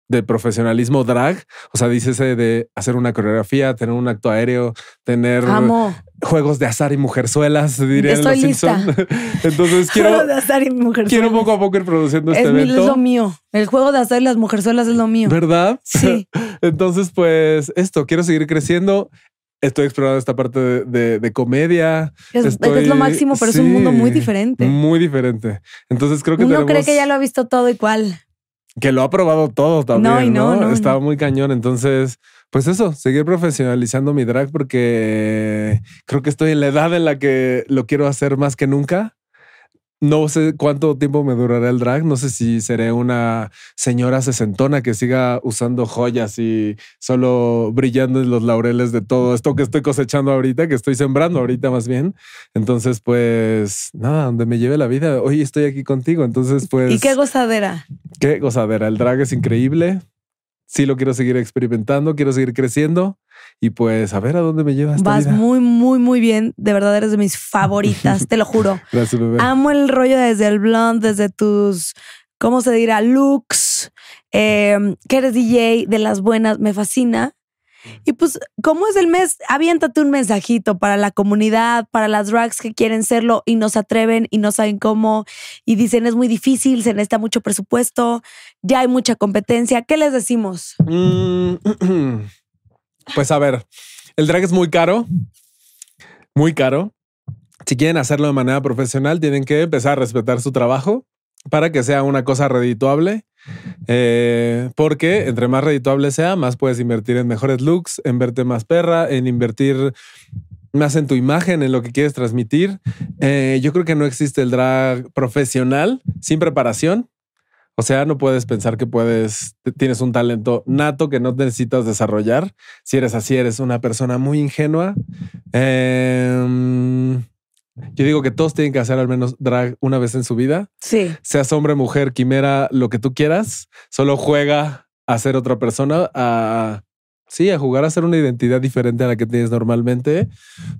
de profesionalismo drag. O sea, dícese de hacer una coreografía, tener un acto aéreo, tener Amo. juegos de azar y mujerzuelas, dirían Estoy los lista. Simpson. Entonces quiero, de azar y mujerzuelas. quiero poco a poco ir produciendo es, este mi- es lo evento. mío. El juego de azar y las mujerzuelas es lo mío. ¿Verdad? Sí. Entonces, pues esto, quiero seguir creciendo. Estoy explorando esta parte de, de- de comedia. Es, Estoy- es lo máximo, pero es un mundo muy diferente. Muy diferente. Entonces creo que Uno tenemos cree que ya lo ha visto todo igual. que lo ha probado todo también. No, y no, no. muy cañón. Entonces, pues eso, seguir profesionalizando mi drag porque creo que estoy en la edad en la que lo quiero hacer más que nunca. No sé cuánto tiempo me durará el drag. No sé si seré una señora sesentona que siga usando joyas y solo brillando en los laureles de todo esto que estoy cosechando ahorita, que estoy sembrando ahorita más bien. Entonces, pues nada, donde me lleve la vida. Hoy estoy aquí contigo. Entonces, pues. Y qué gozadera. Qué gozadera. El drag es increíble. Sí lo quiero seguir experimentando, quiero seguir creciendo y pues a ver a dónde me lleva esta Vas vida. muy, muy, muy bien. De verdad eres de mis favoritas, te lo juro. Gracias, bebé. Amo el rollo desde el blonde, desde tus, ¿cómo se dirá? Looks, eh, que eres DJ de las buenas, me fascina. Y pues, como es el mes, aviéntate un mensajito para la comunidad, para las drags que quieren serlo y no se atreven y no saben cómo y dicen es muy difícil, se necesita mucho presupuesto, ya hay mucha competencia. ¿Qué les decimos? Mm, Pues a ver, el drag es muy caro, muy caro. Si quieren hacerlo de manera profesional, tienen que empezar a respetar su trabajo para que sea una cosa redituable. Eh, porque entre más redituable sea, más puedes invertir en mejores looks, en verte más perra, en invertir más en tu imagen, en lo que quieres transmitir. Eh, yo creo que no existe el drag profesional sin preparación. O sea, no puedes pensar que puedes, tienes un talento nato que no necesitas desarrollar. Si eres así, eres una persona muy ingenua. Em, yo digo que todos tienen que hacer al menos drag una vez en su vida. Sí. Seas hombre, mujer, quimera, lo que tú quieras. Solo juega a ser otra persona, a sí, a jugar a ser una identidad diferente a la que tienes normalmente.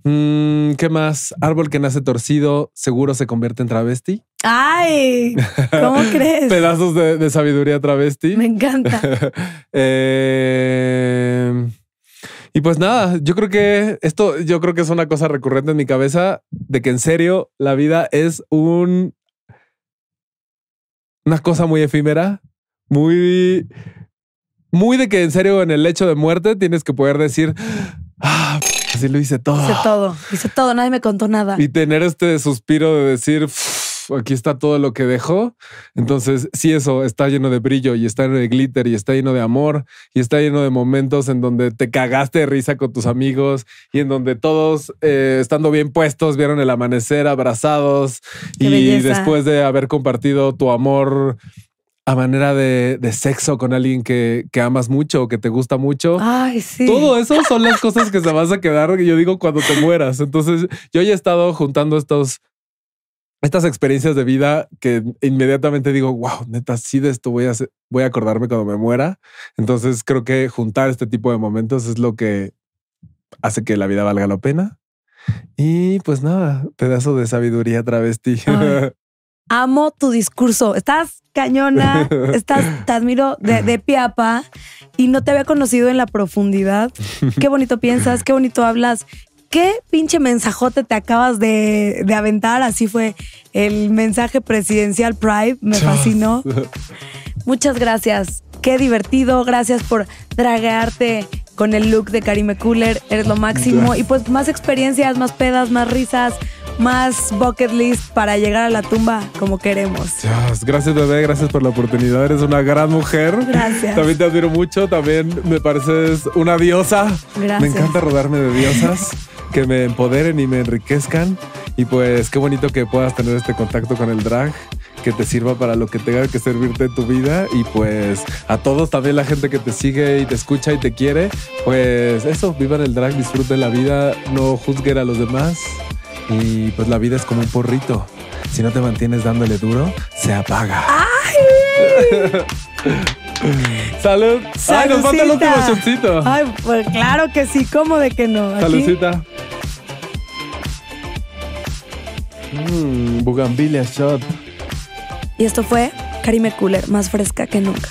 Mm, ¿Qué más? Árbol que nace torcido, seguro se convierte en travesti. Ay, ¿cómo crees? Pedazos de, de sabiduría travesti. Me encanta. Eh, y pues nada, yo creo que esto, yo creo que es una cosa recurrente en mi cabeza de que en serio la vida es un una cosa muy efímera, muy muy de que en serio en el lecho de muerte tienes que poder decir, ah, así lo hice todo. Hice todo, hice todo, nadie me contó nada. Y tener este suspiro de decir, "Uf, aquí está todo lo que dejó. Entonces, si eso está lleno de brillo y está lleno de glitter y está lleno de amor y está lleno de momentos en donde te cagaste de risa con tus amigos y en donde todos, eh, estando bien puestos, vieron el amanecer abrazados Qué y belleza. después de haber compartido tu amor a manera de, de sexo con alguien que, que amas mucho o que te gusta mucho. Ay, sí. Todo eso son las cosas que se vas a quedar, yo digo, cuando te mueras. Entonces, yo ya he estado juntando estos, estas experiencias de vida que inmediatamente digo, wow, neta, sí de esto voy a, hacer- voy a acordarme cuando me muera. Entonces, creo que juntar este tipo de momentos es lo que hace que la vida valga la pena. Y pues nada, pedazo de sabiduría travesti. Ay. Amo tu discurso. Estás cañona, estás, te admiro de, de pie a pa y no te había conocido en la profundidad. Qué bonito piensas, qué bonito hablas. Qué pinche mensajote te acabas de, de aventar. Así fue el mensaje presidencial Pride. Me fascinó. Muchas gracias. Qué divertido. Gracias por draguearte con el look de Karime Cooler. Eres lo máximo. Y pues más experiencias, más pedas, más risas, más bucket list para llegar a la tumba como queremos. Dios, gracias, bebé. Gracias por la oportunidad. Eres una gran mujer. Gracias. También te admiro mucho. También me pareces una diosa. Gracias. Me encanta rodarme de diosas que me empoderen y me enriquezcan. Y pues qué bonito que puedas tener este contacto con el drag, que te sirva para lo que tenga que servirte en tu vida. Y pues a todos, también la gente que te sigue y te escucha y te quiere, pues eso, vivan el drag, disfruten la vida, no juzguen a los demás. Y pues la vida es como un porrito. Si no te mantienes dándole duro, se apaga. Salud. Ay, nos falta el último shotcito. Ay, pues claro que sí, ¿cómo de que no? Saludcita. Mmm, Bugambilia shot. Y esto fue Karime Cooler, más fresca que nunca.